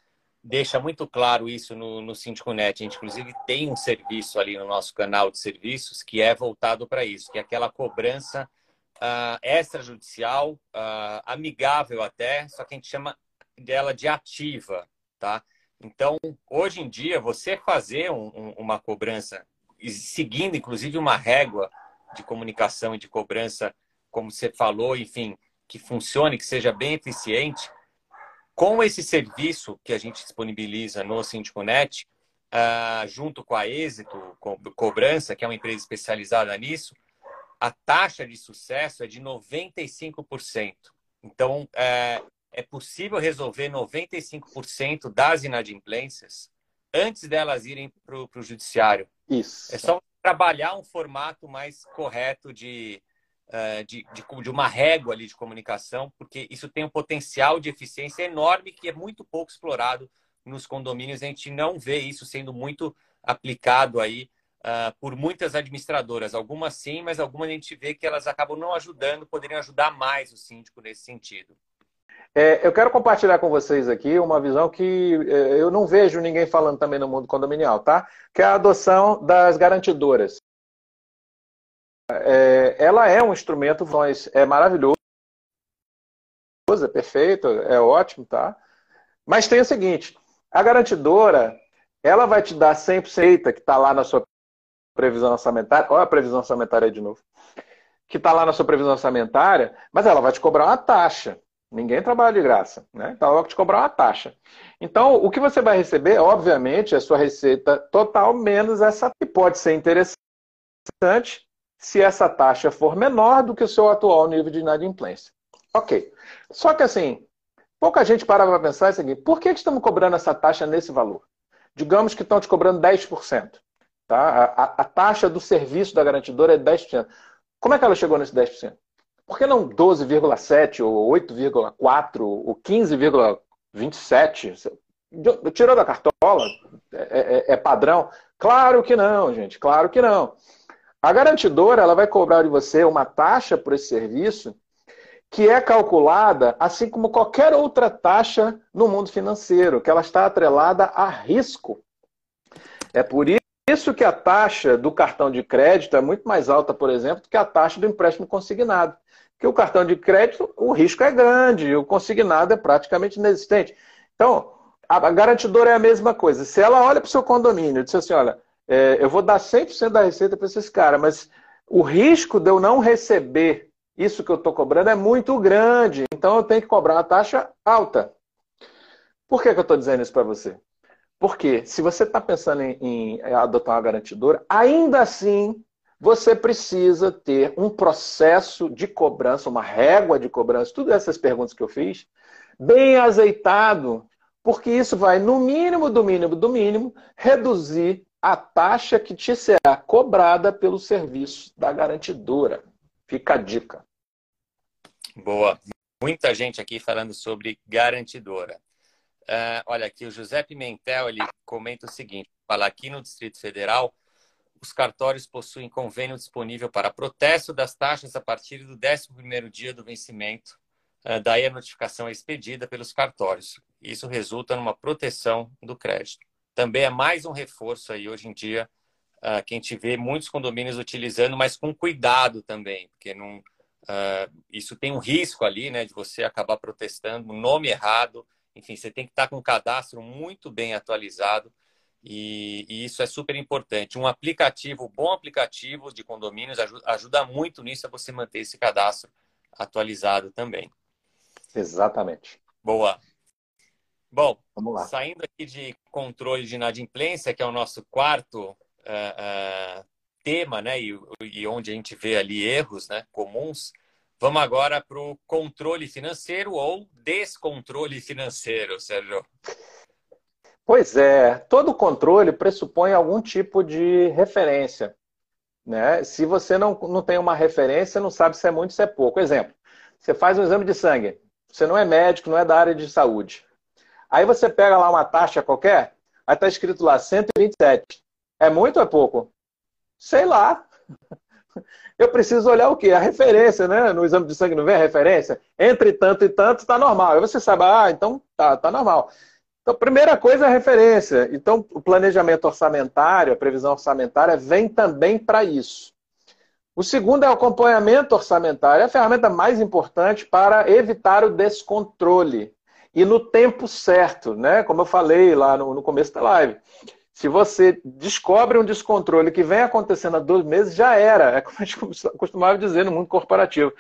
Speaker 2: deixa muito claro isso no, no Síndico.net. A gente, inclusive, tem um serviço ali no nosso canal de serviços que é voltado para isso, que é aquela cobrança uh, extrajudicial, uh, amigável até, só que a gente chama dela de ativa, tá? Então, hoje em dia, você fazer um, um, uma cobrança, seguindo inclusive uma régua de comunicação e de cobrança como você falou, enfim, que funcione, que seja bem eficiente, com esse serviço que a gente disponibiliza no Sindiconet, uh, junto com a Êxito Cobrança, que é uma empresa especializada nisso, a taxa de sucesso é de 95%. Então, é, é possível resolver 95% das inadimplências antes delas irem para o judiciário.
Speaker 3: Isso.
Speaker 2: É só trabalhar um formato mais correto de, uh, de, de, de, uma régua ali de comunicação, porque isso tem um potencial de eficiência enorme que é muito pouco explorado nos condomínios. A gente não vê isso sendo muito aplicado aí uh, por muitas administradoras. Algumas sim, mas algumas a gente vê que elas acabam não ajudando, poderiam ajudar mais o síndico nesse sentido.
Speaker 3: É, eu quero compartilhar com vocês aqui uma visão que é, eu não vejo ninguém falando também no mundo condominial, tá? Que é a adoção das garantidoras. É, ela é um instrumento, é maravilhoso, é perfeito, é ótimo, tá? Mas tem o seguinte, a garantidora, ela vai te dar 100% que está lá na sua previsão orçamentária, olha a previsão orçamentária de novo, que está lá na sua previsão orçamentária, mas ela vai te cobrar uma taxa. Ninguém trabalha de graça, né? Então ela vai te cobrar uma taxa. Então, o que você vai receber, obviamente, é a sua receita total menos essa que pode ser interessante se essa taxa for menor do que o seu atual nível de inadimplência. Ok. Só que assim, pouca gente para para pensar o seguinte, por que estamos cobrando essa taxa nesse valor? Digamos que estão te cobrando 10%. Tá? A, a, a taxa do serviço da garantidora é 10%. Como é que ela chegou nesse 10%? Por que não 12,7% ou 8,4% ou 15,27%? Tirou da cartola? É, é, é padrão? Claro que não, gente. Claro que não. A garantidora ela vai cobrar de você uma taxa por esse serviço que é calculada assim como qualquer outra taxa no mundo financeiro, que ela está atrelada a risco. É por isso que a taxa do cartão de crédito é muito mais alta, por exemplo, do que a taxa do empréstimo consignado. Porque o cartão de crédito, o risco é grande, o consignado é praticamente inexistente. Então, a garantidora é a mesma coisa. Se ela olha para o seu condomínio e diz assim, olha, é, eu vou dar 100% da receita para esses caras, mas o risco de eu não receber isso que eu estou cobrando é muito grande, então eu tenho que cobrar uma taxa alta. Por que, que eu estou dizendo isso para você? Porque se você está pensando em, em adotar uma garantidora, ainda assim você precisa ter um processo de cobrança, uma régua de cobrança, todas essas perguntas que eu fiz, bem azeitado, porque isso vai, no mínimo, do mínimo, do mínimo, reduzir a taxa que te será cobrada pelo serviço da garantidora. Fica a dica.
Speaker 2: Boa. Muita gente aqui falando sobre garantidora. Uh, olha aqui, o José Pimentel ele comenta o seguinte: fala aqui no Distrito Federal, os cartórios possuem convênio disponível para protesto das taxas a partir do 11º dia do vencimento. Uh, daí a notificação é expedida pelos cartórios. Isso resulta numa proteção do crédito. Também é mais um reforço aí hoje em dia uh, que a gente vê muitos condomínios utilizando, mas com cuidado também, porque não, uh, isso tem um risco ali, né, de você acabar protestando o nome errado. Enfim, você tem que estar com um cadastro muito bem atualizado e, e, isso é super importante. Um aplicativo, bom aplicativo de condomínios ajuda, ajuda muito nisso a você manter esse cadastro atualizado também.
Speaker 3: Exatamente.
Speaker 2: Boa. Bom, saindo aqui de controle de inadimplência, que é o nosso quarto uh, uh, tema, né, e, e, onde a gente vê ali erros né, comuns, vamos agora para o controle financeiro ou descontrole financeiro, Sérgio.
Speaker 3: Pois é, todo controle pressupõe algum tipo de referência. Né? Se você não, não tem uma referência, não sabe se é muito, se é pouco. Exemplo, você faz um exame de sangue, você não é médico, não é da área de saúde. Aí você pega lá uma taxa qualquer, aí está escrito lá 127. É muito ou é pouco? Sei lá. Eu preciso olhar o quê? A referência, né? No exame de sangue não vem a referência? Entre tanto e tanto está normal. Aí você sabe, ah, então tá, tá normal. Então, primeira coisa é a referência. Então, o planejamento orçamentário, a previsão orçamentária, vem também para isso. O segundo é o acompanhamento orçamentário, é a ferramenta mais importante para evitar o descontrole. E no tempo certo, né? Como eu falei lá no, no começo da live. Se você descobre um descontrole que vem acontecendo há dois meses, já era. É como a gente costumava dizer no mundo corporativo.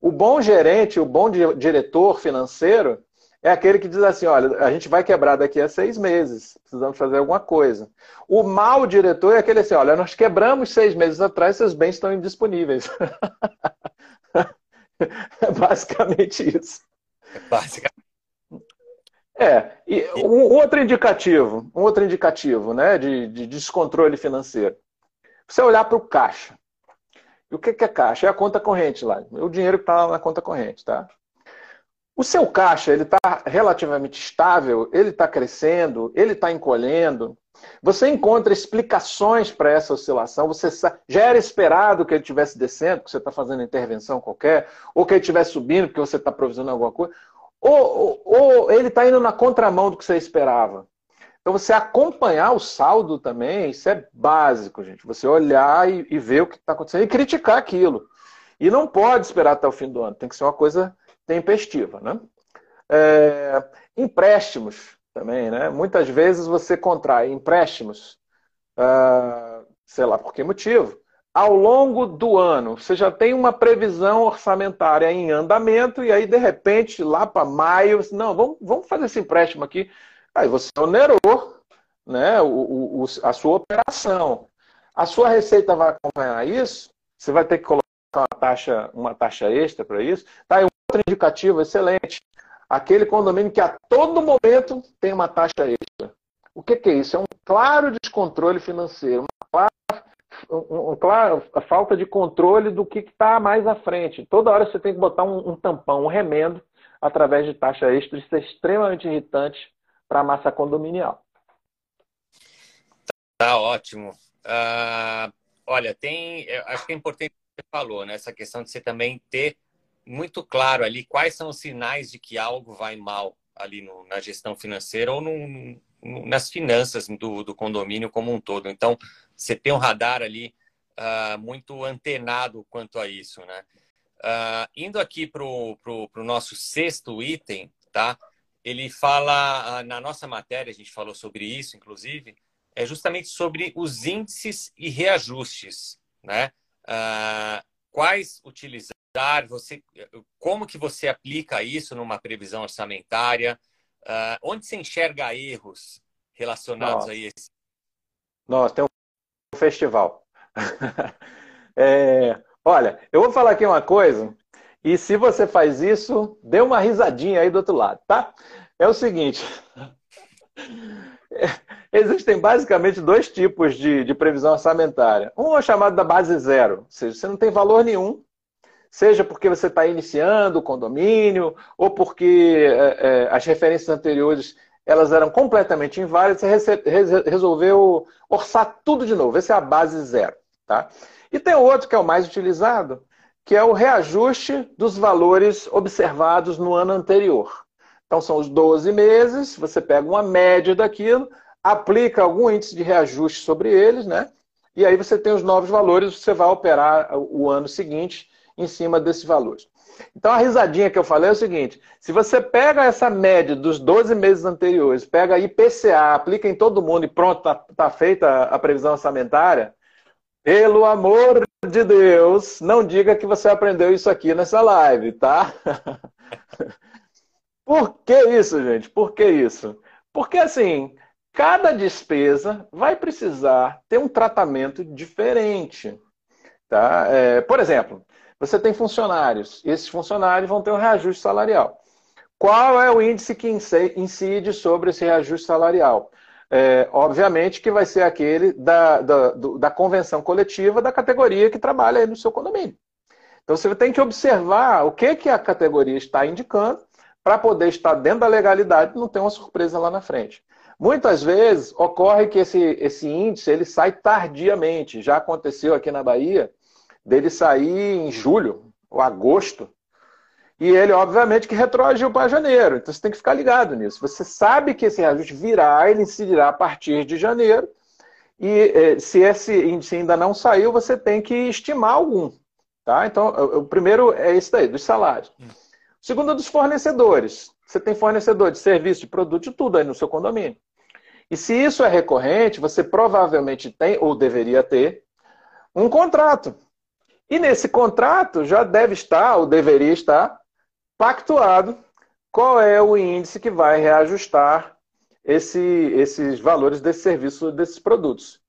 Speaker 3: O bom gerente, o bom diretor financeiro, é aquele que diz assim: olha, a gente vai quebrar daqui a seis meses, precisamos fazer alguma coisa. O mau diretor é aquele assim: olha, nós quebramos seis meses atrás, seus bens estão indisponíveis. é basicamente isso.
Speaker 2: É basicamente.
Speaker 3: É, e um outro indicativo, um outro indicativo né, de, de descontrole financeiro. Você olhar para o caixa. E o que é caixa? É a conta corrente lá. O dinheiro que está na conta corrente, tá? O seu caixa ele está relativamente estável, ele está crescendo, ele está encolhendo. Você encontra explicações para essa oscilação. Você já era esperado que ele estivesse descendo, porque você está fazendo intervenção qualquer, ou que ele estivesse subindo, porque você está provisionando alguma coisa, ou, ou, ou ele está indo na contramão do que você esperava. Então, você acompanhar o saldo também, isso é básico, gente. Você olhar e, e ver o que está acontecendo e criticar aquilo. E não pode esperar até o fim do ano, tem que ser uma coisa tempestiva. Né? É, empréstimos também, né? Muitas vezes você contrai empréstimos, uh, sei lá por que motivo, ao longo do ano. Você já tem uma previsão orçamentária em andamento e aí, de repente, lá para maio, você, não, vamos, vamos fazer esse empréstimo aqui. Aí você onerou né, o, o, a sua operação. A sua receita vai acompanhar isso, você vai ter que colocar uma taxa, uma taxa extra para isso. Tá, indicativo excelente. Aquele condomínio que a todo momento tem uma taxa extra. O que, que é isso? É um claro descontrole financeiro, uma clara, um, um, claro, a falta de controle do que está mais à frente. Toda hora você tem que botar um, um tampão, um remendo, através de taxa extra. Isso é extremamente irritante para a massa condominial.
Speaker 2: Tá ótimo. Uh, olha, tem, acho que é importante que você falou, né? Essa questão de você também ter muito claro ali quais são os sinais de que algo vai mal ali no, na gestão financeira ou num, nas finanças do, do, condomínio como um todo. Então, você tem um radar ali uh, muito antenado quanto a isso, né? Uh, indo aqui para o nosso sexto item, tá? Ele fala, uh, na nossa matéria, a gente falou sobre isso, inclusive, é justamente sobre os índices e reajustes, né? quais utilizar, você, como que você aplica isso numa previsão orçamentária, onde você enxerga erros relacionados Nossa. a esse?
Speaker 3: Nossa, tem um festival. é, olha, eu vou falar aqui uma coisa, e se você faz isso, dê uma risadinha aí do outro lado, tá? É o seguinte. Existem basicamente dois tipos de, de, previsão orçamentária. Um é chamado da base zero, ou seja, você não tem valor nenhum, seja porque você está iniciando o condomínio, ou porque é, é, as referências anteriores elas eram completamente inválidas, você resolveu orçar tudo de novo. Essa é a base zero. Tá? E tem outro que é o mais utilizado, que é o reajuste dos valores observados no ano anterior. Então são os 12 meses, você pega uma média daquilo, aplica algum índice de reajuste sobre eles, né? E aí você tem os novos valores, você vai operar o ano seguinte em cima desses valores. Então a risadinha que eu falei é o seguinte: se você pega essa média dos 12 meses anteriores, pega IPCA, aplica em todo mundo e pronto, está tá feita a previsão orçamentária, pelo amor de Deus, não diga que você aprendeu isso aqui nessa live, tá? Por que isso, gente? Por que isso? Porque assim, cada despesa vai precisar ter um tratamento diferente. Tá? É, por exemplo, você tem funcionários. Esses funcionários vão ter um reajuste salarial. Qual é o índice que incide sobre esse reajuste salarial? É, obviamente que vai ser aquele da, da, da, convenção coletiva da categoria que trabalha aí no seu condomínio. Então você tem que observar o que, que a categoria está indicando para poder estar dentro da legalidade e não ter uma surpresa lá na frente. Muitas vezes ocorre que esse, esse índice ele sai tardiamente. Já aconteceu aqui na Bahia dele sair em julho ou agosto. E ele, obviamente, que retroagiu para janeiro. Então você tem que ficar ligado nisso. Você sabe que esse reajuste virá, ele incidirá a partir de janeiro. E eh, se esse índice ainda não saiu, você tem que estimar algum. Tá? Então, o primeiro é esse daí, dos salários. Hum. O segundo é dos fornecedores. Você tem fornecedor de serviço, de produto, de tudo aí no seu condomínio. E se isso é recorrente, você provavelmente tem, ou deveria ter, um contrato. E nesse contrato já deve estar, ou deveria estar, pactuado qual é o índice que vai reajustar esse, esses valores desse serviço, desses produtos.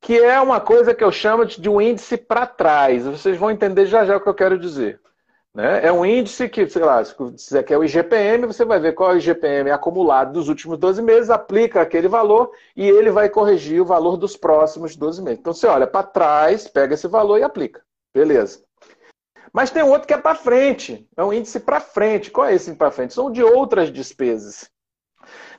Speaker 3: Que é uma coisa que eu chamo de um índice para trás. Vocês vão entender já já o que eu quero dizer. Né? É um índice que, sei lá, se que é o IGPM, você vai ver qual é o IGPM acumulado dos últimos 12 meses, aplica aquele valor e ele vai corrigir o valor dos próximos 12 meses. Então você olha para trás, pega esse valor e aplica. Beleza. Mas tem outro que é para frente, é um índice para frente. Qual é esse para frente? São de outras despesas.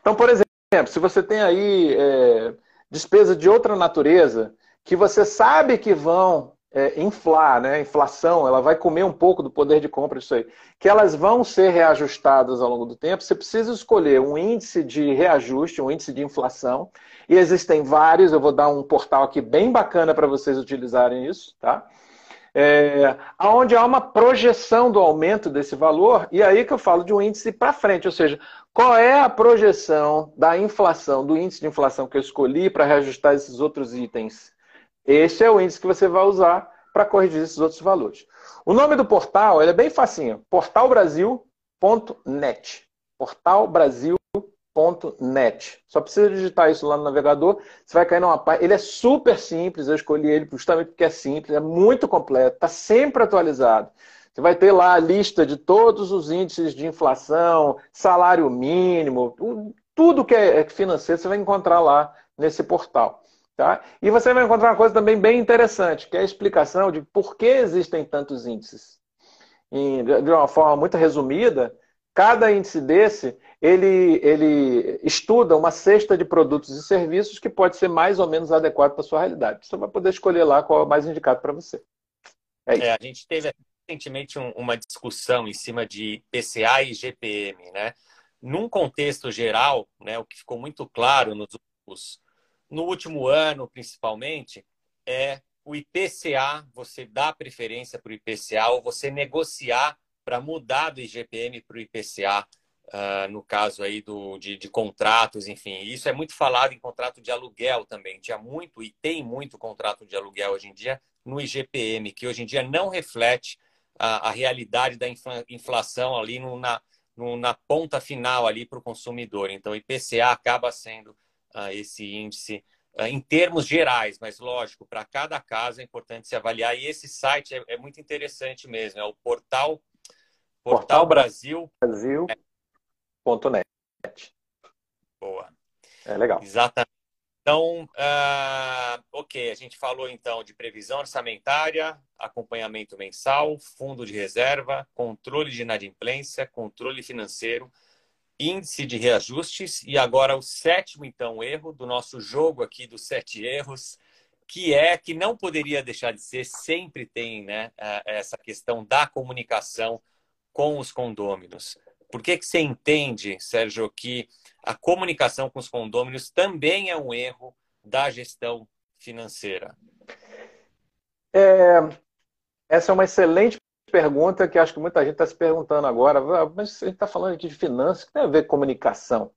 Speaker 3: Então, por exemplo, se você tem aí é, despesas de outra natureza, que você sabe que vão é, inflar, né? Inflação, ela vai comer um pouco do poder de compra disso aí, que elas vão ser reajustadas ao longo do tempo. Você precisa escolher um índice de reajuste, um índice de inflação, e existem vários. Eu vou dar um portal aqui bem bacana para vocês utilizarem isso, tá? É, onde há uma projeção do aumento desse valor, e aí que eu falo de um índice para frente, ou seja, qual é a projeção da inflação, do índice de inflação que eu escolhi para reajustar esses outros itens. Esse é o índice que você vai usar para corrigir esses outros valores. O nome do portal é bem facinho, portalbrasil.net. Portal Brasil net. Só precisa digitar isso lá no navegador, você vai cair numa página. Ele é super simples, eu escolhi ele justamente porque é simples, é muito completo, está sempre atualizado. Você vai ter lá a lista de todos os índices de inflação, salário mínimo, tudo que é financeiro você vai encontrar lá nesse portal. Tá? E você vai encontrar uma coisa também bem interessante, que é a explicação de por que existem tantos índices. E, de uma forma muito resumida, cada índice desse ele, ele estuda uma cesta de produtos e serviços que pode ser mais ou menos adequado para a sua realidade. Você vai poder escolher lá qual é o mais indicado para você.
Speaker 2: É, é, a gente teve recentemente um, uma discussão em cima de PCA e GPM, né? num contexto geral, né, o que ficou muito claro nos últimos, no último ano, principalmente, é o IPCA, você dá preferência para o IPCA ou você negociar para mudar do IGPM para o IPCA, uh, no caso aí do, de, de, contratos, enfim. Isso é muito falado em contrato de aluguel também. Tinha muito e tem muito contrato de aluguel hoje em dia no IGPM, que hoje em dia não reflete a, a realidade da inflação ali no, na, no, na ponta final ali para o consumidor. Então, o IPCA acaba sendo uh, esse índice uh, em termos gerais, mas lógico, para cada caso é importante se avaliar. E esse site é, é muito interessante mesmo, é o portal Portal, portal Brasil.
Speaker 3: Brasil.net.
Speaker 2: Boa.
Speaker 3: É legal.
Speaker 2: Exatamente. Então, uh, ok, a gente falou então de previsão orçamentária, acompanhamento mensal, fundo de reserva, controle de inadimplência, controle financeiro, índice de reajustes e agora o sétimo então erro do nosso jogo aqui dos sete erros, que é que não poderia deixar de ser, sempre tem né, essa questão da comunicação com os condôminos. Por que, que você entende, Sérgio, que a comunicação com os condôminos também é um erro da gestão financeira?
Speaker 3: É, essa é uma excelente pergunta que acho que muita gente está se perguntando agora. Mas a gente está falando aqui de finanças, que tem a ver com comunicação?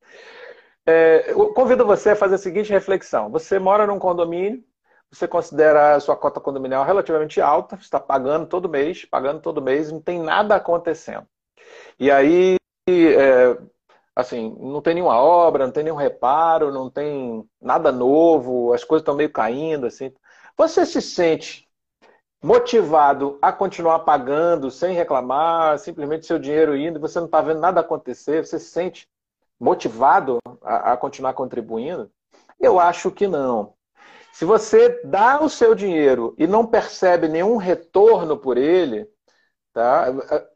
Speaker 3: É, eu convido você a fazer a seguinte reflexão. Você mora num condomínio, você considera a sua cota condominial relativamente alta, está pagando todo mês, pagando todo mês, não tem nada acontecendo. E aí é, assim, não tem nenhuma obra, não tem nenhum reparo, não tem nada novo, as coisas estão meio caindo, assim. Você se sente motivado a continuar pagando sem reclamar, simplesmente seu dinheiro indo, você não está vendo nada acontecer, você se sente motivado a, a continuar contribuindo? Eu acho que não. Se você dá o seu dinheiro e não percebe nenhum retorno por ele, Tá?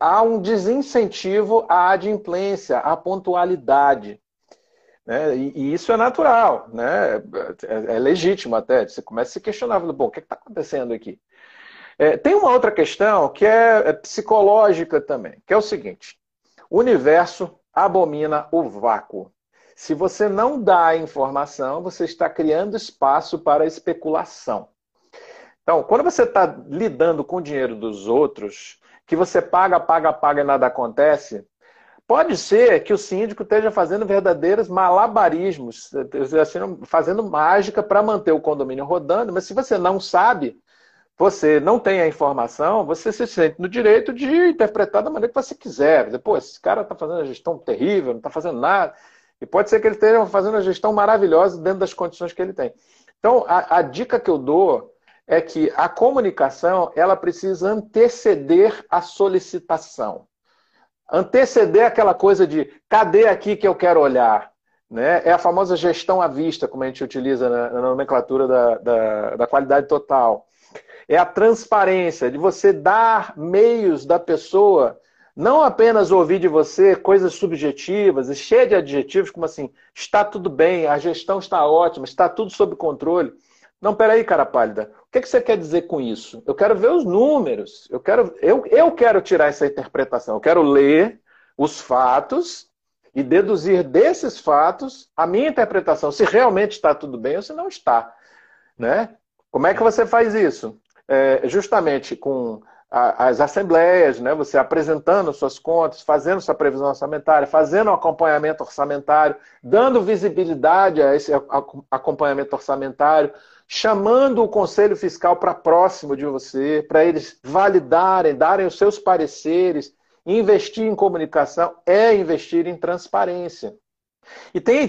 Speaker 3: Há um desincentivo à adimplência, à pontualidade. Né? E, e, isso é natural, né? é, é, legítimo até. Você começa a se questionar, bom, o que está acontecendo aqui? É, tem uma outra questão que é, é psicológica também, que é o seguinte: o universo abomina o vácuo. Se você não dá a informação, você está criando espaço para especulação. Então, quando você está lidando com o dinheiro dos outros, que você paga, paga, paga e nada acontece, pode ser que o síndico esteja fazendo verdadeiros malabarismos, assim, fazendo mágica para manter o condomínio rodando, mas se você não sabe, você não tem a informação, você se sente no direito de interpretar da maneira que você quiser. Pô, esse cara está fazendo uma gestão terrível, não está fazendo nada. E pode ser que ele esteja fazendo uma gestão maravilhosa dentro das condições que ele tem. Então, a, a dica que eu dou é que a comunicação ela precisa anteceder a solicitação. Anteceder aquela coisa de cadê aqui que eu quero olhar? Né? É a famosa gestão à vista, como a gente utiliza na, na nomenclatura da, da, da qualidade total. É a transparência, de você dar meios da pessoa não apenas ouvir de você coisas subjetivas e cheias de adjetivos como assim, está tudo bem, a gestão está ótima, está tudo sob controle. Não, peraí, cara pálida. O que, que você quer dizer com isso? Eu quero ver os números. Eu quero, eu, eu quero tirar essa interpretação. Eu quero ler os fatos e deduzir desses fatos a minha interpretação, se realmente está tudo bem ou se não está. Né? Como é que você faz isso? É, justamente com as assembleias, né? você apresentando suas contas, fazendo sua previsão orçamentária, fazendo um acompanhamento orçamentário, dando visibilidade a esse acompanhamento orçamentário, chamando o Conselho Fiscal para próximo de você, para eles validarem, darem os seus pareceres. Investir em comunicação é investir em transparência. E tem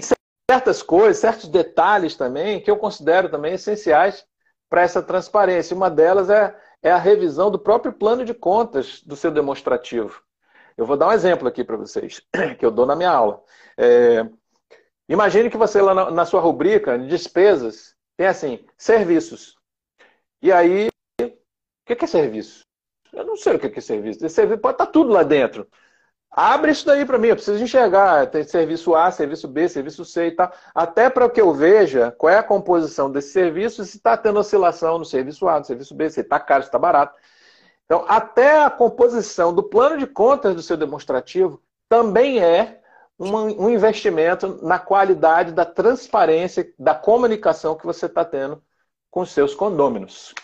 Speaker 3: certas coisas, certos detalhes também, que eu considero também essenciais para essa transparência. Uma delas é, é a revisão do próprio plano de contas do seu demonstrativo. Eu vou dar um exemplo aqui para vocês, que eu dou na minha aula. É, imagine que você lá na, na sua rubrica de despesas tem assim, serviços. E aí, o que é serviço? Eu não sei o que é serviço. Esse serviço pode estar tudo lá dentro. Abre isso daí para mim, eu preciso enxergar. Tem serviço A, serviço B, serviço C e tal. Até para que eu veja qual é a composição desse serviço, se está tendo oscilação no serviço A, no serviço B, se está caro, se está barato. Então, até a composição do plano de contas do seu demonstrativo também é um, investimento na qualidade da transparência, da comunicação que você está tendo com seus condôminos.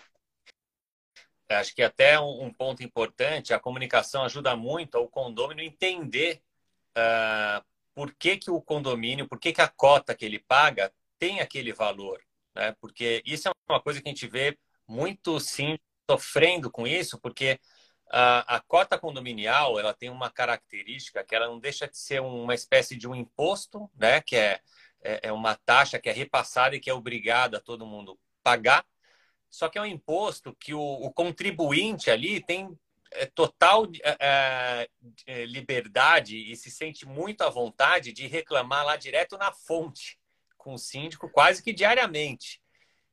Speaker 2: Acho que até um, ponto importante, a comunicação ajuda muito ao condômino entender uh, por que, que o condomínio, por que, que a cota que ele paga tem aquele valor. Né? Porque isso é uma coisa que a gente vê muito sim sofrendo com isso, porque a, a, cota condominial ela tem uma característica que ela não deixa de ser uma espécie de um imposto, né? que é, é, é uma taxa que é repassada e que é obrigada a todo mundo pagar. Só que é um imposto que o, o contribuinte ali tem é, total é, é, liberdade e se sente muito à vontade de reclamar lá direto na fonte com o síndico quase que diariamente.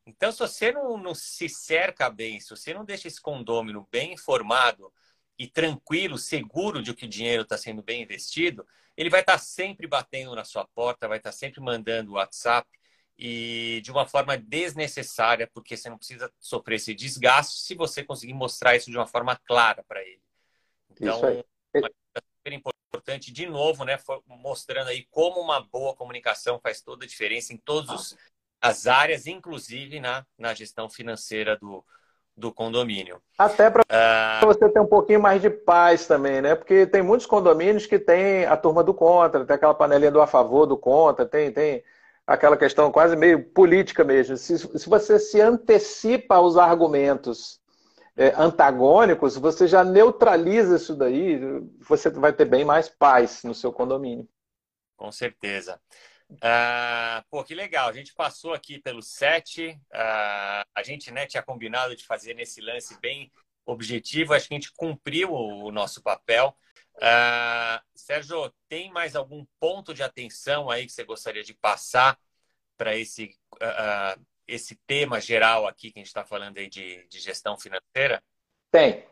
Speaker 2: Então, se você não, não se cerca bem, se você não deixa esse condômino bem informado e tranquilo, seguro de que o dinheiro está sendo bem investido, ele vai estar tá sempre batendo na sua porta, vai estar tá sempre mandando WhatsApp e de uma forma desnecessária, porque você não precisa sofrer esse desgaste se você conseguir mostrar isso de uma forma clara para ele. Então, é super importante, de novo, né, mostrando aí como uma boa comunicação faz toda a diferença em todos os as áreas, inclusive na, na gestão financeira do, do condomínio.
Speaker 3: Até para uh... você ter um pouquinho mais de paz também, né? Porque tem muitos condomínios que tem a turma do contra, tem aquela panelinha do a favor, do contra, tem, tem aquela questão quase meio política mesmo. Se, se você se antecipa aos argumentos é, antagônicos, você já neutraliza isso daí, você vai ter bem mais paz no seu condomínio.
Speaker 2: Com certeza. Uh, pô, que legal. A gente passou aqui pelo set. Uh, a gente né, tinha combinado de fazer nesse lance bem objetivo. Acho que a gente cumpriu o nosso papel. Uh, Sérgio, tem mais algum ponto de atenção aí que você gostaria de passar para esse, esse tema geral aqui que a gente está falando aí de, de gestão financeira?
Speaker 3: Tem.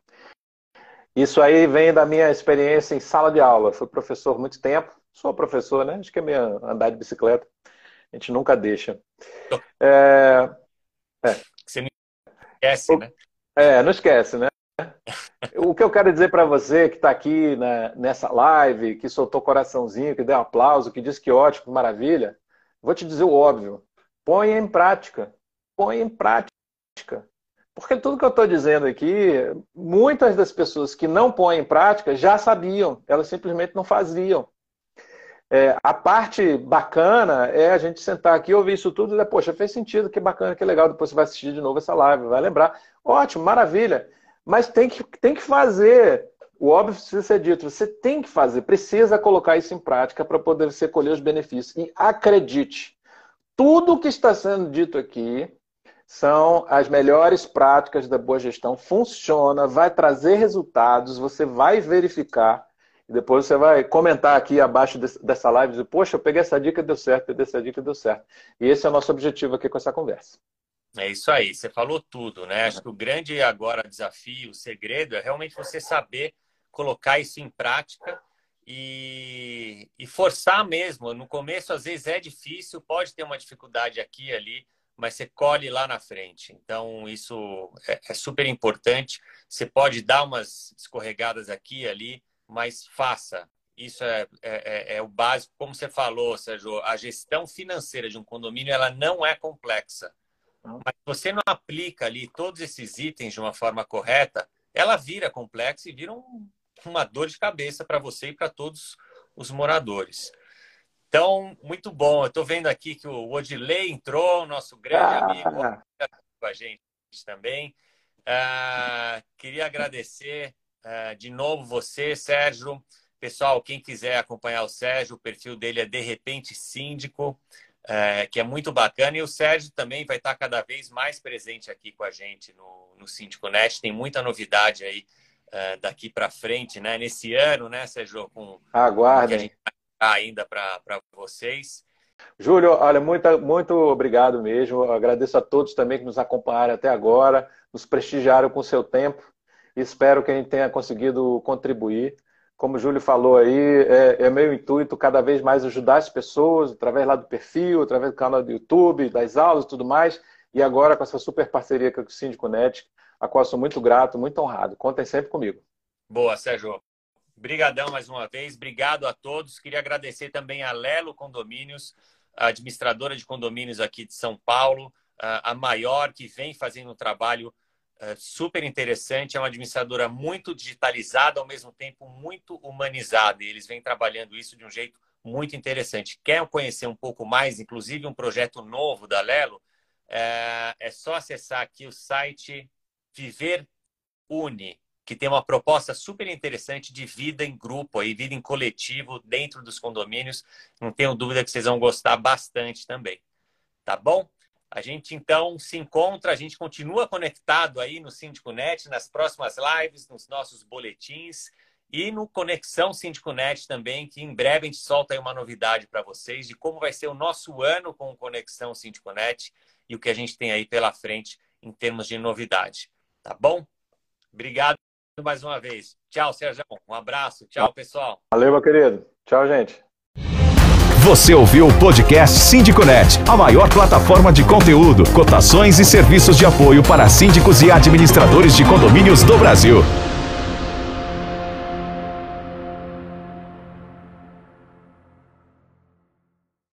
Speaker 3: Isso aí vem da minha experiência em sala de aula. Fui professor muito tempo Sou professor, né? Acho que é minha andar de bicicleta. A gente nunca deixa.
Speaker 2: É... É. Você não esquece, né?
Speaker 3: É, não esquece, né? O que eu quero dizer para você que está aqui né, nessa live, que soltou coraçãozinho, que deu aplauso, que disse que ótimo, que maravilha, vou te dizer o óbvio. Põe em prática. Põe em prática. Porque tudo que eu estou dizendo aqui, muitas das pessoas que não põem em prática já sabiam, elas simplesmente não faziam. É, a parte bacana é a gente sentar aqui, ouvir isso tudo e dizer, poxa, fez sentido, que bacana, que legal, depois você vai assistir de novo essa live, vai lembrar. Ótimo, maravilha. Mas tem que, tem que fazer. O óbvio precisa ser dito, você tem que fazer, precisa colocar isso em prática para poder você colher os benefícios. E acredite, tudo que está sendo dito aqui são as melhores práticas da boa gestão, funciona, vai trazer resultados, você vai verificar e depois você vai comentar aqui abaixo dessa live, dizer, poxa, eu peguei essa dica, deu certo, peguei essa dica, deu certo. E esse é o nosso objetivo aqui com essa conversa.
Speaker 2: É isso aí, você falou tudo, né? Acho que o grande agora desafio, o segredo é realmente você saber colocar isso em prática e, e forçar mesmo. No começo, às vezes, é difícil, pode ter uma dificuldade aqui e ali, mas você colhe lá na frente. Então, isso é, é super importante. Você pode dar umas escorregadas aqui e ali, mas faça. Isso é, é, é, é, o básico. Como você falou, Sérgio, a gestão financeira de um condomínio ela não é complexa. Mas se você não aplica ali todos esses itens de uma forma correta, ela vira complexa e vira um, uma dor de cabeça para você e para todos os moradores. Então, muito bom. Eu estou vendo aqui que o Odilei entrou, nosso grande ah. amigo, com a gente também. Uh, queria agradecer Uh, de novo, você, Sérgio. Pessoal, quem quiser acompanhar o Sérgio, o perfil dele é De Repente Síndico, uh, que é muito bacana. E o Sérgio também vai estar cada vez mais presente aqui com a gente no, no Síndico Net. Tem muita novidade aí uh, daqui para frente, né? Nesse ano, né, Sérgio? Com,
Speaker 3: Aguardem. Que a
Speaker 2: vai ainda para vocês.
Speaker 3: Júlio, olha, muito, muito obrigado mesmo. agradeço a todos também que nos acompanharam até agora, nos prestigiaram com o seu tempo. Espero que a gente tenha conseguido contribuir. Como o Júlio falou aí, é, é meu intuito cada vez mais ajudar as pessoas, através lá do perfil, através do canal do YouTube, das aulas e tudo mais. E agora com essa super parceria com o Síndico Net, a qual sou muito grato, muito honrado. Contem sempre comigo.
Speaker 2: Boa, Sérgio. Brigadão mais uma vez, obrigado a todos. Queria agradecer também a Lelo Condomínios, a administradora de condomínios aqui de São Paulo, a maior que vem fazendo um trabalho é, super interessante. É uma administradora muito digitalizada, ao mesmo tempo muito humanizada. E eles vêm trabalhando isso de um jeito muito interessante. Quer conhecer um pouco mais, inclusive um projeto novo da Lelo? É, é só acessar aqui o site Viver Uni, que tem uma proposta super interessante de vida em grupo, aí, vida em coletivo dentro dos condomínios. Não tenho dúvida que vocês vão gostar bastante também. Tá bom? A gente então se encontra, a gente continua conectado aí no Síndico Net, nas próximas lives, nos nossos boletins e no Conexão Síndico Net também, que em breve a gente solta aí uma novidade para vocês de como vai ser o nosso ano com o Conexão Síndico Net e o que a gente tem aí pela frente em termos de novidade. Tá bom? Obrigado mais uma vez. Tchau, Sérgio. Um abraço. Tchau, pessoal.
Speaker 3: Valeu, meu querido. Tchau, gente.
Speaker 1: Você ouviu o podcast SíndicoNet, a maior plataforma de conteúdo, cotações e serviços de apoio para síndicos e administradores de condomínios do Brasil.